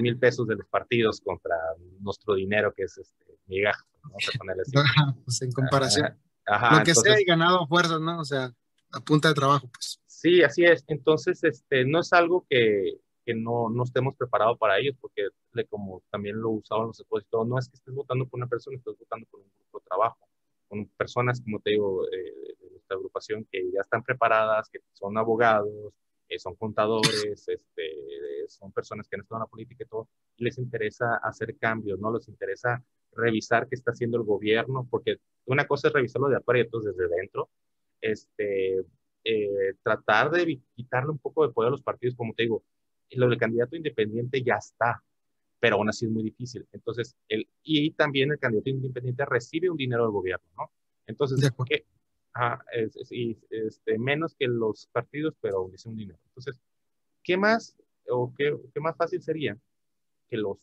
mil pesos de los partidos contra nuestro dinero, que es este, migaja, vamos a ponerle así. pues en comparación. Ajá, lo que sea y ganado fuerzas, ¿no? O sea, a punta de trabajo, pues. Sí, así es. Entonces, este, no es algo que, que no, no estemos preparados para ellos, porque como también lo usaban los expositores, no es que estés votando por una persona, estás votando por un grupo de trabajo, con personas, como te digo, eh, de nuestra agrupación que ya están preparadas, que son abogados, eh, son contadores, (laughs) este, son personas que han estado en la política y todo, y les interesa hacer cambios, ¿no? Les interesa revisar qué está haciendo el gobierno, porque una cosa es revisarlo de aprietos desde dentro, este, eh, tratar de quitarle un poco de poder a los partidos, como te digo, lo del candidato independiente ya está, pero aún así es muy difícil. Entonces, el, y también el candidato independiente recibe un dinero del gobierno, ¿no? Entonces, ¿qué, es, este, menos que los partidos, pero es un dinero. Entonces, ¿qué más o qué, qué, más fácil sería que los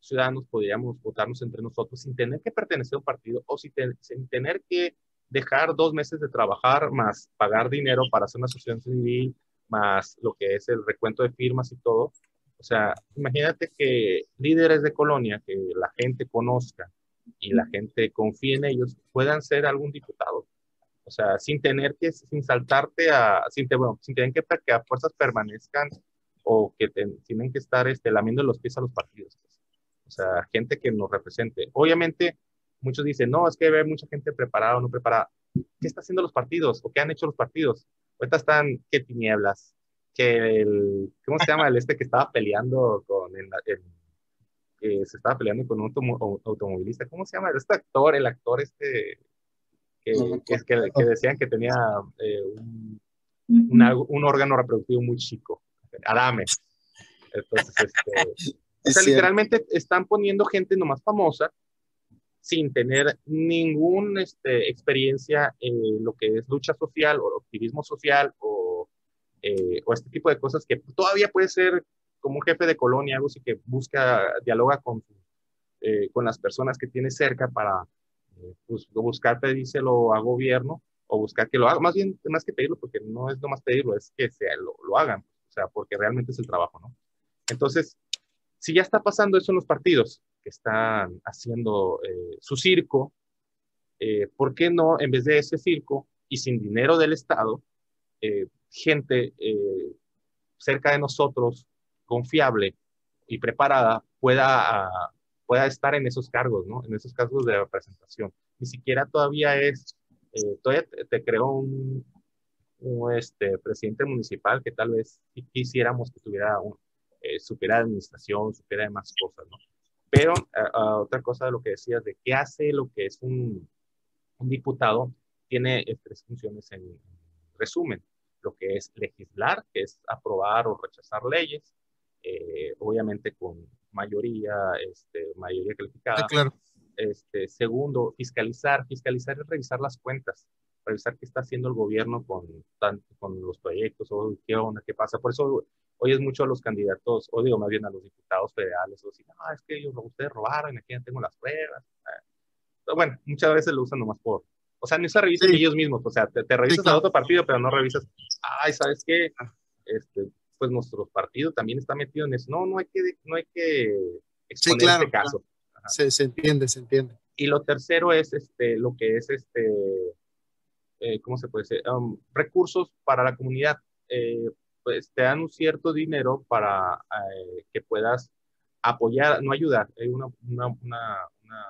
ciudadanos podríamos votarnos entre nosotros sin tener que pertenecer a un partido o sin, sin tener que dejar dos meses de trabajar más pagar dinero para hacer una asociación civil, más lo que es el recuento de firmas y todo. O sea, imagínate que líderes de colonia que la gente conozca y la gente confíe en ellos puedan ser algún diputado o sea, sin tener que, sin saltarte a, sin, bueno, sin tener que, que a fuerzas permanezcan o que tienen que estar este, lamiendo los pies a los partidos. Pues. O sea, gente que nos represente. Obviamente, muchos dicen, no, es que hay mucha gente preparada o no preparada. ¿Qué están haciendo los partidos o qué han hecho los partidos? Ahorita están, qué tinieblas, que el, ¿cómo se llama el este que estaba peleando con el, que se estaba peleando con un automovilista? ¿Cómo se llama? Este actor, el actor este, que, que, decían que tenía eh, un, un, órgano reproductivo muy chico, Adame. Entonces, este, (laughs) o sea, literalmente están poniendo gente nomás famosa sin tener ninguna este, experiencia en lo que es lucha social o activismo social o, eh, o, este tipo de cosas que todavía puede ser como un jefe de colonia, algo así que busca, dialoga con, eh, con las personas que tiene cerca para pues, buscar pedírselo a gobierno o buscar que lo haga, más bien, más que pedirlo, porque no es nomás pedirlo, es que se lo, lo hagan, o sea, porque realmente es el trabajo, ¿no? Entonces, si ya está pasando eso en los partidos que están haciendo eh, su circo, eh, ¿por qué no, en vez de ese circo y sin dinero del Estado, eh, gente eh, cerca de nosotros, confiable y preparada, pueda, pueda estar en esos cargos, ¿no? En esos cargos de representación. Ni siquiera todavía es, todavía te, creo un, este, presidente municipal que tal vez quisiéramos que tuviera un, supiera administración, supiera de más cosas, ¿no? Pero otra cosa de lo que decías, de qué hace lo que es un, un diputado, tiene eh, tres funciones en resumen. Lo que es legislar, que es aprobar o rechazar leyes, eh, obviamente con mayoría, este, mayoría calificada. claro. Este, segundo, fiscalizar. Fiscalizar es revisar las cuentas, revisar qué está haciendo el gobierno con, con los proyectos o qué onda, qué pasa. Por eso oyes mucho a los candidatos, o digo más bien a los diputados federales, o decir, no, es que ellos, ustedes robaron, aquí ya tengo las pruebas. Pero bueno, muchas veces lo usan nomás por, o sea, no se revisan ellos mismos, o sea, te, revisas a otro partido, pero no revisas, ay, ¿sabes qué? Este, pues nuestro partido también está metido en eso. No, no hay que, no hay que exponer este caso. Se, se, entiende, se entiende. Y lo tercero es este, lo que es este, eh, ¿cómo se puede decir? Um, recursos para la comunidad. Eh, pues te dan un cierto dinero para eh, que puedas apoyar, no ayudar, hay una, una, una, una,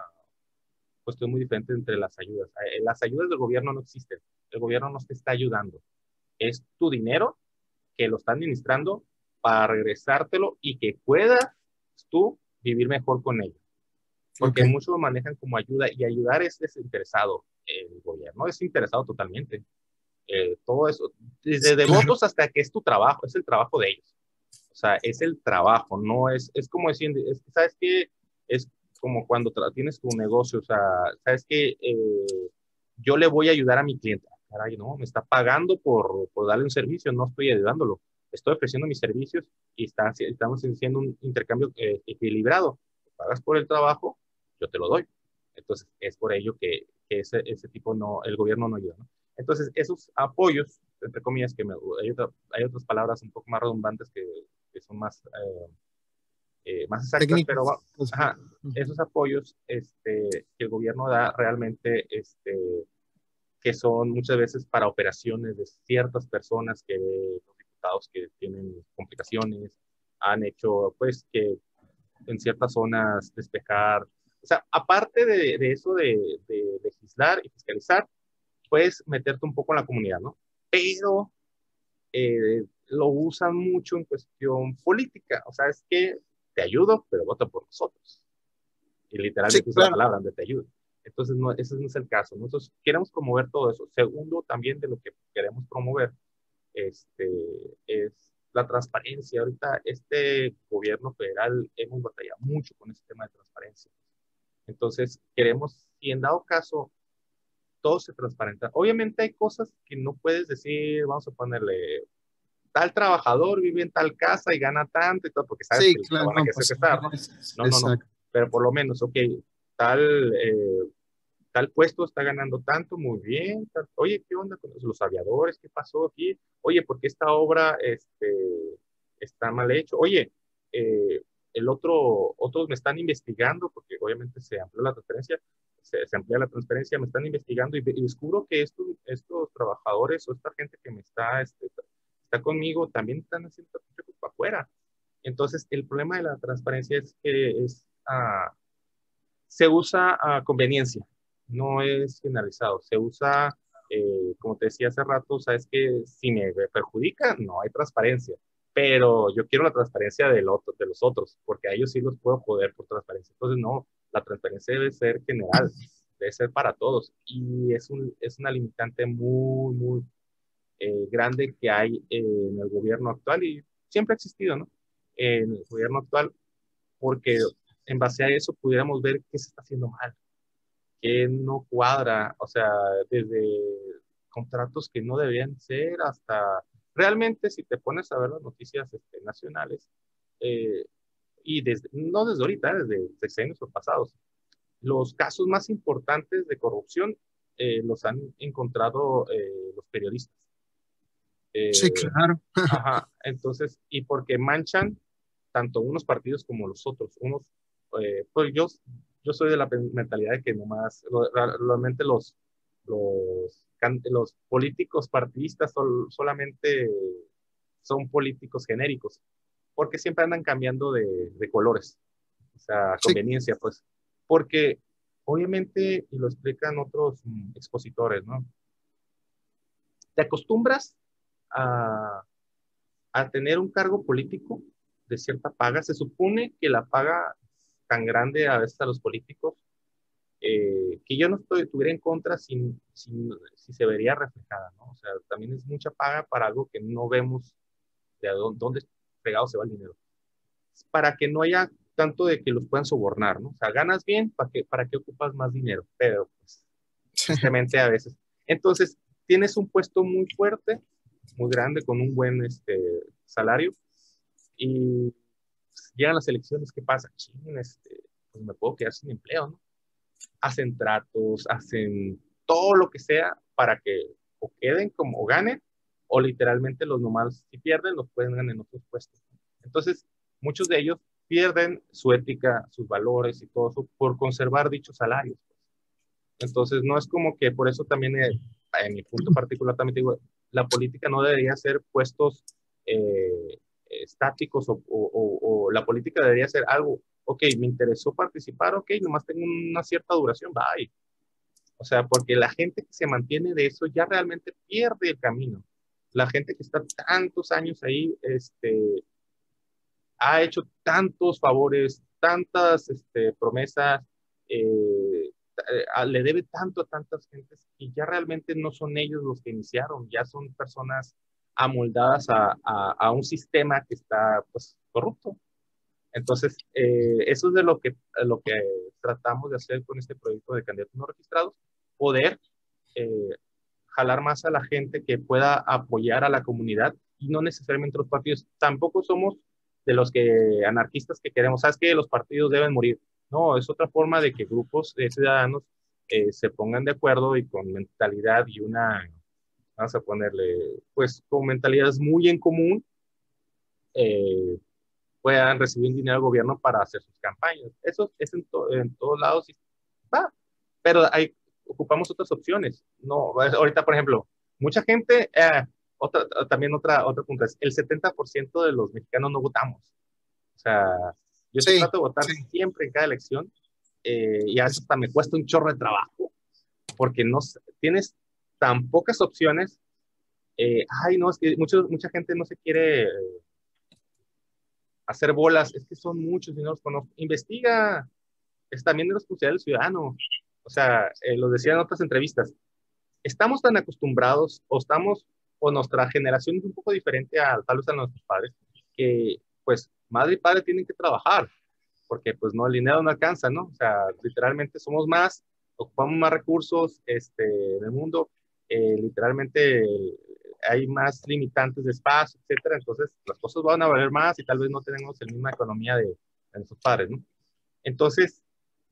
cuestión muy diferente entre las ayudas. Las ayudas del gobierno no existen, el gobierno no te está ayudando, es tu dinero que lo está administrando para regresártelo y que puedas tú vivir mejor con ello. Porque muchos lo manejan como ayuda y ayudar es desinteresado. El gobierno es interesado totalmente. Eh, todo eso, desde devotos hasta que es tu trabajo, es el trabajo de ellos. O sea, es el trabajo, no es, es como decir, ¿sabes qué? Es como cuando tienes tu negocio, o sea, ¿sabes qué? Eh, yo le voy a ayudar a mi cliente. Caray, no, me está pagando por, por darle un servicio, no estoy ayudándolo. Estoy ofreciendo mis servicios y está, estamos haciendo un intercambio eh, equilibrado. Pagas por el trabajo, yo te lo doy. Entonces, es por ello que, que ese, ese tipo no, el gobierno no ayuda, ¿no? Entonces, esos apoyos, entre comillas, que hay, hay, otras palabras un poco más redundantes que, que son más, eh, eh, más exactas, pero ajá, esos apoyos este, que el gobierno da realmente, este, que son muchas veces para operaciones de ciertas personas que los diputados que tienen complicaciones han hecho, pues, que en ciertas zonas despejar. O sea, aparte de, de eso de, de legislar y fiscalizar, puedes meterte un poco en la comunidad, ¿no? Pero eh, lo usan mucho en cuestión política. O sea, es que te ayudo, pero vota por nosotros. Y literalmente sí, la palabra de te ayudo. Entonces, no, ese no es el caso. Nosotros queremos promover todo eso. Segundo, también de lo que queremos promover este, es la transparencia. Ahorita este gobierno federal hemos batallado mucho con ese tema de transparencia. Entonces, queremos, si en dado caso todo se transparenta. Obviamente hay cosas que no puedes decir, vamos a ponerle, tal trabajador vive en tal casa y gana tanto y todo, porque sabes que claro, van a pues, estar, ¿no? No, no, no, pero por lo menos, ok, tal, eh, tal puesto está ganando tanto, muy bien, oye, ¿qué onda con los aviadores? ¿Qué pasó aquí? Oye, ¿por qué esta obra este, está mal hecho? Oye, eh, el otro, otros me están investigando, porque obviamente se amplió la transferencia, se, amplía la transparencia, me están investigando y, descubro que estos, estos trabajadores o esta gente que me está, este, está conmigo también están haciendo para afuera. Entonces, el problema de la transparencia es que es, uh, se usa a conveniencia, no es generalizado, se usa, eh, como te decía hace rato, sabes que si me perjudica, no hay transparencia pero yo quiero la transparencia del otro, de los otros, porque a ellos sí los puedo poder por transparencia. Entonces, no, la transparencia debe ser general, debe ser para todos. Y es, un, es una limitante muy, muy eh, grande que hay en el gobierno actual y siempre ha existido, ¿no? En el gobierno actual, porque en base a eso pudiéramos ver qué se está haciendo mal, qué no cuadra, o sea, desde contratos que no deberían ser hasta Realmente, si te pones a ver las noticias este, nacionales, eh, y desde, no desde ahorita, desde años pasados, los casos más importantes de corrupción eh, los han encontrado eh, los periodistas. sí, claro. (laughs) Ajá, entonces, y porque manchan tanto unos partidos como los otros. Unos, pues yo, yo soy de la mentalidad de que nomás, realmente los, los los políticos partidistas solamente son políticos genéricos, porque siempre andan cambiando de, colores, o sea, conveniencia, pues, porque obviamente, y lo explican otros mm, expositores, ¿no? Te acostumbras a, a tener un cargo político de cierta paga. Se supone que la paga tan grande a veces a los políticos, eh, que yo no estoy, estuviera en contra si, si, se vería reflejada, ¿no? O sea, también es mucha paga para algo que no vemos de dónde pegado se va el dinero. Para que no haya tanto de que los puedan sobornar, ¿no? O sea, ganas bien, ¿para qué, para qué ocupas más dinero? Pero, pues, (laughs) simplemente a veces. Entonces, tienes un puesto muy fuerte, muy grande, con un buen este, salario, y llegan las elecciones, ¿qué pasa? este, pues me puedo quedar sin empleo, ¿no? Hacen tratos, hacen todo lo que sea para que o queden como o ganen, o literalmente los nomás, si pierden, los pueden ganar en otros puestos. Entonces, muchos de ellos pierden su ética, sus valores y todo eso por conservar dichos salarios. Entonces, no es como que por eso también, eh, en mi punto particular, también digo, la política no debería ser puestos eh, estáticos o, la política debería ser algo, ok, me interesó participar, ok, nomás tengo una cierta duración, bye. O sea, porque la gente que se mantiene de eso ya realmente pierde el camino. La gente que está tantos años ahí, este, ha hecho tantos favores, tantas este, promesas, eh, le debe tanto a tantas gentes y ya realmente no son ellos los que iniciaron, ya son personas amoldadas a, a, un sistema que está pues, corrupto. Entonces, eh, eso es de lo que, lo que tratamos de hacer con este proyecto de candidatos no registrados, poder eh, jalar más a la gente que pueda apoyar a la comunidad y no necesariamente los partidos. Tampoco somos de los que anarquistas que queremos, sabes que los partidos deben morir. No, es otra forma de que grupos de ciudadanos eh, se pongan de acuerdo y con mentalidad y una vamos a ponerle, pues con mentalidades muy en común, eh, puedan recibir dinero del gobierno para hacer sus campañas. Eso es en, en todos lados, va, pero hay, ocupamos otras opciones. No, ahorita, por ejemplo, mucha gente, eh, otra, también otra, otra punta es, el 70% de los mexicanos no votamos. O sea, yo trato de votar siempre en cada elección eh, y hasta me cuesta un chorro de trabajo porque no tienes tan pocas opciones, eh, ay, no, es que mucho, mucha gente no se quiere eh, hacer bolas, es que son muchos y no los conozco. Investiga, es también de responsabilidad del ciudadano. O sea, eh, lo decía en otras entrevistas, estamos tan acostumbrados o estamos, o nuestra generación es un poco diferente a tal vez a nuestros padres, que pues madre y padre tienen que trabajar, porque pues no, el dinero no alcanza, ¿no? O sea, literalmente somos más, ocupamos más recursos este, en el mundo eh, literalmente hay más limitantes de espacio, etcétera, entonces las cosas van a valer más y tal vez no tenemos la misma economía de, nuestros padres, ¿no? Entonces,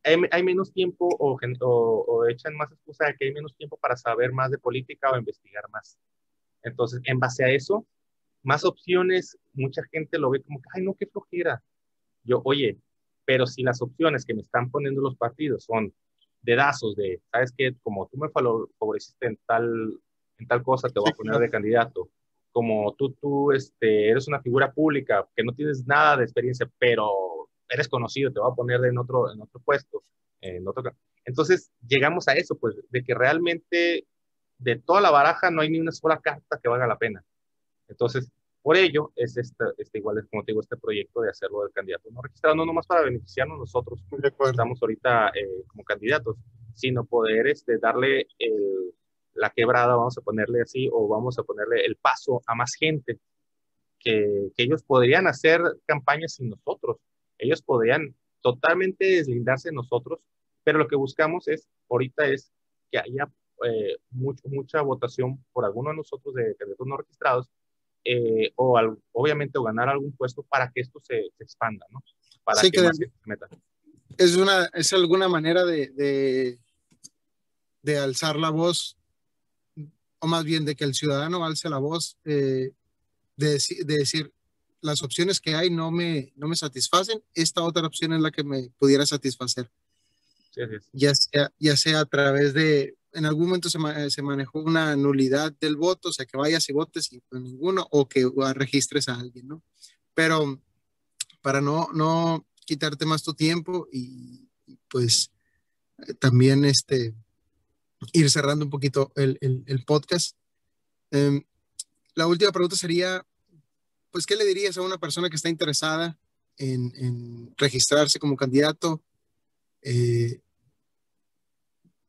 hay, menos tiempo o, o, echan más excusa de que hay menos tiempo para saber más de política o investigar más. Entonces, en base a eso, más opciones, mucha gente lo ve como que, ay, no, qué flojera. Yo, oye, pero si las opciones que me están poniendo los partidos son dedazos de, ¿sabes qué? Como tú me favoreciste en tal, en tal cosa, te voy a poner de candidato. Como tú, tú este, eres una figura pública que no tienes nada de experiencia, pero eres conocido, te voy a poner en otro, en otro puesto. En otro... Entonces, llegamos a eso, pues, de que realmente de toda la baraja no hay ni una sola carta que valga la pena. Entonces, por ello, es este, este, igual, es como te digo, este proyecto de hacerlo del candidato no registrado, no nomás para beneficiarnos nosotros, estamos ahorita eh, como candidatos, sino poder este, darle el, la quebrada, vamos a ponerle así, o vamos a ponerle el paso a más gente, que, que ellos podrían hacer campañas sin nosotros, ellos podrían totalmente deslindarse de nosotros, pero lo que buscamos es, ahorita es que haya eh, mucho, mucha votación por alguno de nosotros de candidatos no registrados eh, o obviamente o ganar algún puesto para que esto se, expanda, ¿no? Para que, más se meta. Es, una, es alguna manera de, de, de, alzar la voz, o más bien de que el ciudadano alce la voz, eh, de, de, decir, las opciones que hay no me, no me satisfacen, esta otra opción es la que me pudiera satisfacer. Ya, sea, ya sea a través de en algún momento se, se, manejó una nulidad del voto, o sea, que vayas y votes y pues ninguno, o que registres a alguien, ¿no? Pero para no, no quitarte más tu tiempo y, pues también este, ir cerrando un poquito el, el, podcast. Em, la última pregunta sería, pues, ¿qué le dirías a una persona que está interesada en, en registrarse como candidato? Eh,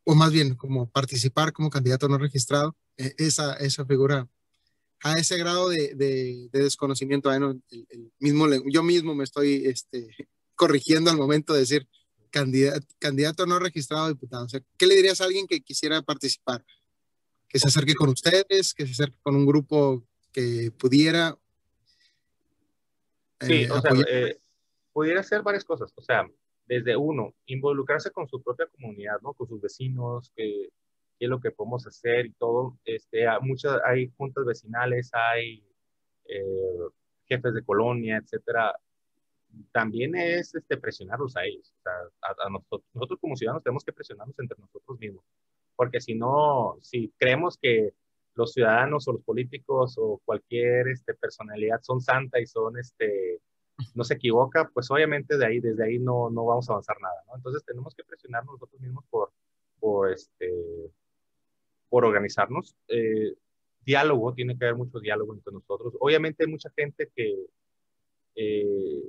o más bien como participar como candidato no registrado, eh, esa, esa figura a ese grado de, de, desconocimiento, bueno, el, mismo, yo mismo me estoy este, (laughs) corrigiendo al momento de decir candidato, candidato no registrado a diputado. O sea, ¿qué le dirías a alguien que quisiera participar? Que se acerque con ustedes, que se acerque con un grupo que pudiera. Sí, eh, o sea, eh, pudiera hacer varias cosas. O sea, desde uno, involucrarse con su propia comunidad, ¿no? Con sus vecinos, qué es lo que podemos hacer y todo. Este, hay, juntas vecinales, hay eh, jefes de colonia, etcétera. También es este, presionarlos a ellos. O sea, a, nosotros, nosotros como ciudadanos tenemos que presionarnos entre nosotros mismos. Porque si no, si creemos que los ciudadanos o los políticos o cualquier este, personalidad son santa y son este, no se equivoca, pues obviamente de ahí, desde ahí no, no vamos a avanzar nada, ¿no? Entonces tenemos que presionar nosotros mismos por, por, este, por organizarnos. Eh, diálogo, tiene que haber mucho diálogo entre nosotros. Obviamente hay mucha gente que, eh,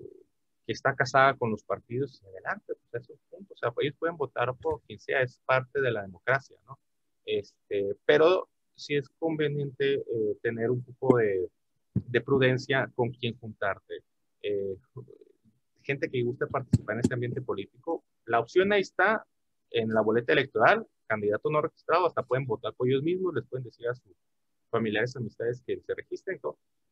que está casada con los partidos adelante, pues eso es. O sea, ellos pueden votar por quien sea, es parte de la democracia, ¿no? Este, pero sí es conveniente eh, tener un poco de, de prudencia con quien juntarte eh, gente que gusta participar en este ambiente político, la opción ahí está en la boleta electoral, candidato no registrado, hasta pueden votar por ellos mismos, les pueden decir a sus familiares, amistades que se registren.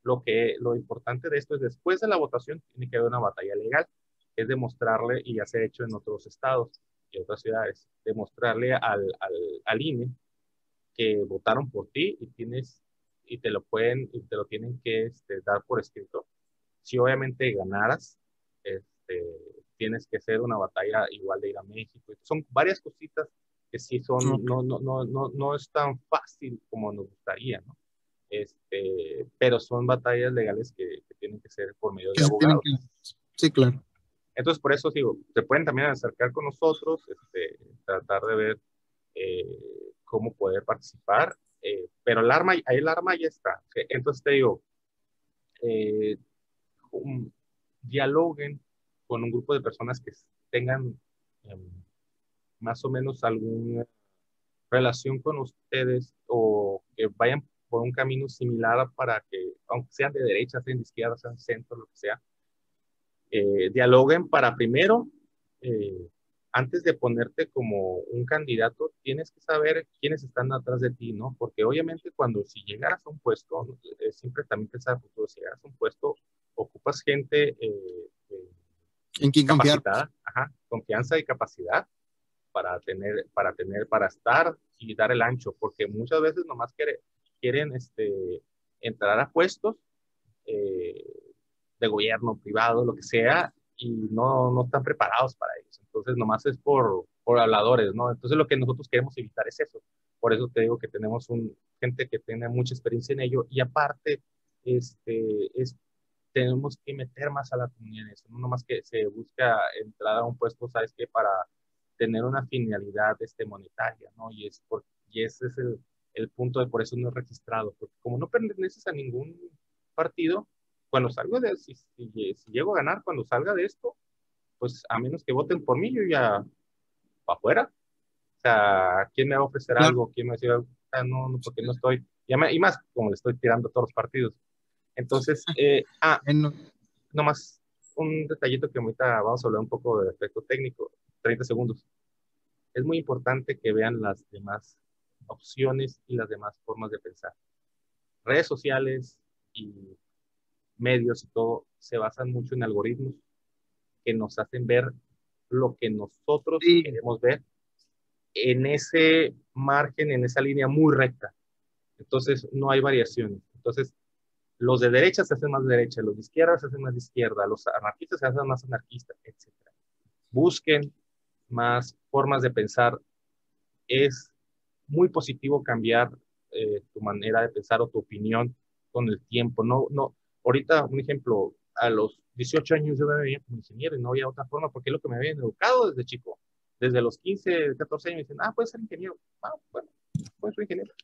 Lo, que, lo importante de esto es después de la votación tiene que haber una batalla legal, es demostrarle, y ya se ha hecho en otros estados y otras ciudades, demostrarle al, al, al INE que votaron por ti y tienes y te lo pueden y te lo tienen que este, dar por escrito si obviamente ganaras, este, tienes que hacer una batalla igual de ir a México. Son varias cositas que sí son, no, no, no, no, no es tan fácil como nos gustaría, ¿no? Este, pero son batallas legales que, tienen que ser por medio de abogados. Sí, claro. Entonces, por eso digo, se pueden también acercar con nosotros, este, tratar de ver eh, cómo poder participar, eh, pero el arma, ahí el arma ya está. Entonces te digo, eh, dialoguen con un grupo de personas que tengan em, más o menos alguna relación con ustedes o que vayan por un camino similar para que, aunque sean de derecha, sean de izquierda, sean centro, lo que sea, eh, dialoguen para primero, eh, antes de ponerte como un candidato, tienes que saber quiénes están atrás de ti, ¿no? Porque obviamente cuando si llegaras a un puesto, siempre también pensar futuro, si llegaras a un puesto, ocupas gente eh, eh, en quien confiar. Ajá, confianza y capacidad para tener, para tener, para estar y dar el ancho, porque muchas veces nomás quiere, quieren este, entrar a puestos eh, de gobierno, privado, lo que sea, y no, no están preparados para ellos. Entonces, nomás es por, por habladores, ¿no? Entonces, lo que nosotros queremos evitar es eso. Por eso te digo que tenemos un, gente que tiene mucha experiencia en ello y aparte, este, es tenemos que meter más a la comunidad en eso, no nomás que se busca entrar a un puesto, sabes que para tener una finalidad este, monetaria, ¿no? Y, es por, y ese es el, el punto de por eso no es registrado, porque como no perteneces a ningún partido, cuando salgo de, si, si, llego a ganar, cuando salga de esto, pues a menos que voten por mí, yo ya para afuera. O sea, ¿quién me va a ofrecer algo? ¿Quién me va a decir algo? Ah, no, no, porque no estoy. Y más, como le estoy tirando a todos los partidos. Entonces, eh, ah, nomás un detallito que ahorita vamos a hablar un poco de efecto técnico, 30 segundos. Es muy importante que vean las demás opciones y las demás formas de pensar. Redes sociales y medios y todo se basan mucho en algoritmos que nos hacen ver lo que nosotros queremos ver en ese margen, en esa línea muy recta. Entonces, no hay variaciones. Entonces, los de derecha se hacen más de derecha, los de izquierda se hacen más de izquierda, los anarquistas se hacen más anarquistas, etc. Busquen más formas de pensar. Es muy positivo cambiar eh, tu manera de pensar o tu opinión con el tiempo. No, no, ahorita, un ejemplo, a los 18 años yo me veía como ingeniero y no había otra forma porque es lo que me habían educado desde chico. Desde los 15, 14 años me dicen, ah, puedes ser ingeniero. Ah, bueno, puedes ser ingeniero.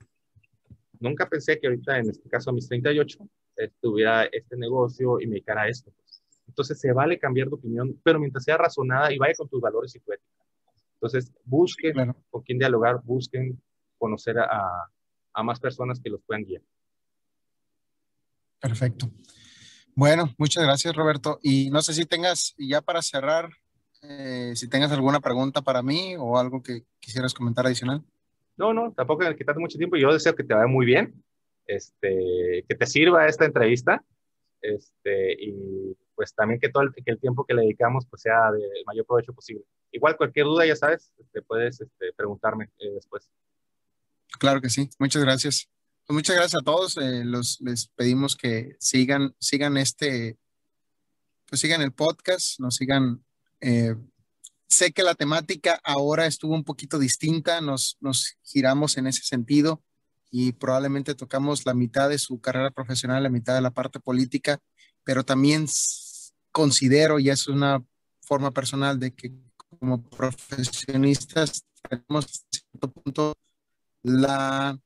Nunca pensé que ahorita, en este caso a mis 38, tuviera este negocio y me dedicara a esto. Pues. Entonces se vale cambiar de opinión, pero mientras sea razonada y vaya con tus valores y tu ética. Entonces busquen con quién dialogar, busquen conocer a, a más personas que los puedan guiar. Perfecto. Bueno, muchas gracias Roberto. Y no sé si tengas, ya para cerrar, eh, si tengas alguna pregunta para mí o algo que quisieras comentar adicional. No, no, tampoco que quitarte mucho tiempo. Yo deseo que te vaya muy bien, este, que te sirva esta entrevista este, y pues también que todo el, que el tiempo que le dedicamos pues sea del mayor provecho posible. Igual cualquier duda, ya sabes, te este, puedes este, preguntarme eh, después. Claro que sí, muchas gracias. Pues muchas gracias a todos. Eh, los, les pedimos que sigan, sigan este, pues sigan el podcast, nos sigan. Eh, sé que la temática ahora estuvo un poquito distinta, nos, nos giramos en ese sentido y probablemente tocamos la mitad de su carrera profesional, la mitad de la parte política, pero también considero, y es una forma personal, de que como profesionistas tenemos la,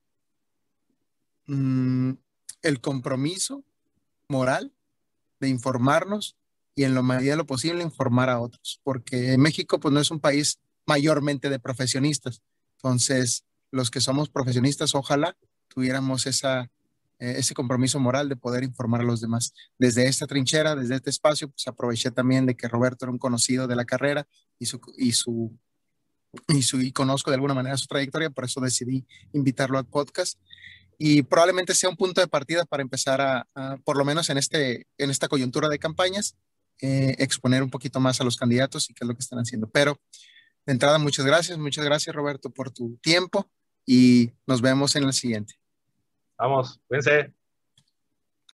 mm, el compromiso moral de informarnos y en lo medida de lo posible informar a otros, porque México pues no es un país mayormente de profesionistas. Entonces, los que somos profesionistas, ojalá tuviéramos esa, eh, ese compromiso moral de poder informar a los demás. Desde esta trinchera, desde este espacio, pues aproveché también de que Roberto era un conocido de la carrera y su, y su y, su, y conozco de alguna manera su trayectoria, por eso decidí invitarlo al podcast. Y probablemente sea un punto de partida para empezar a, por lo menos en, este, en esta coyuntura de campañas, eh, exponer un poquito más a los candidatos y qué es lo que están haciendo. Pero de entrada, muchas gracias, muchas gracias Roberto por tu tiempo y nos vemos en el siguiente. Vamos, cuídense.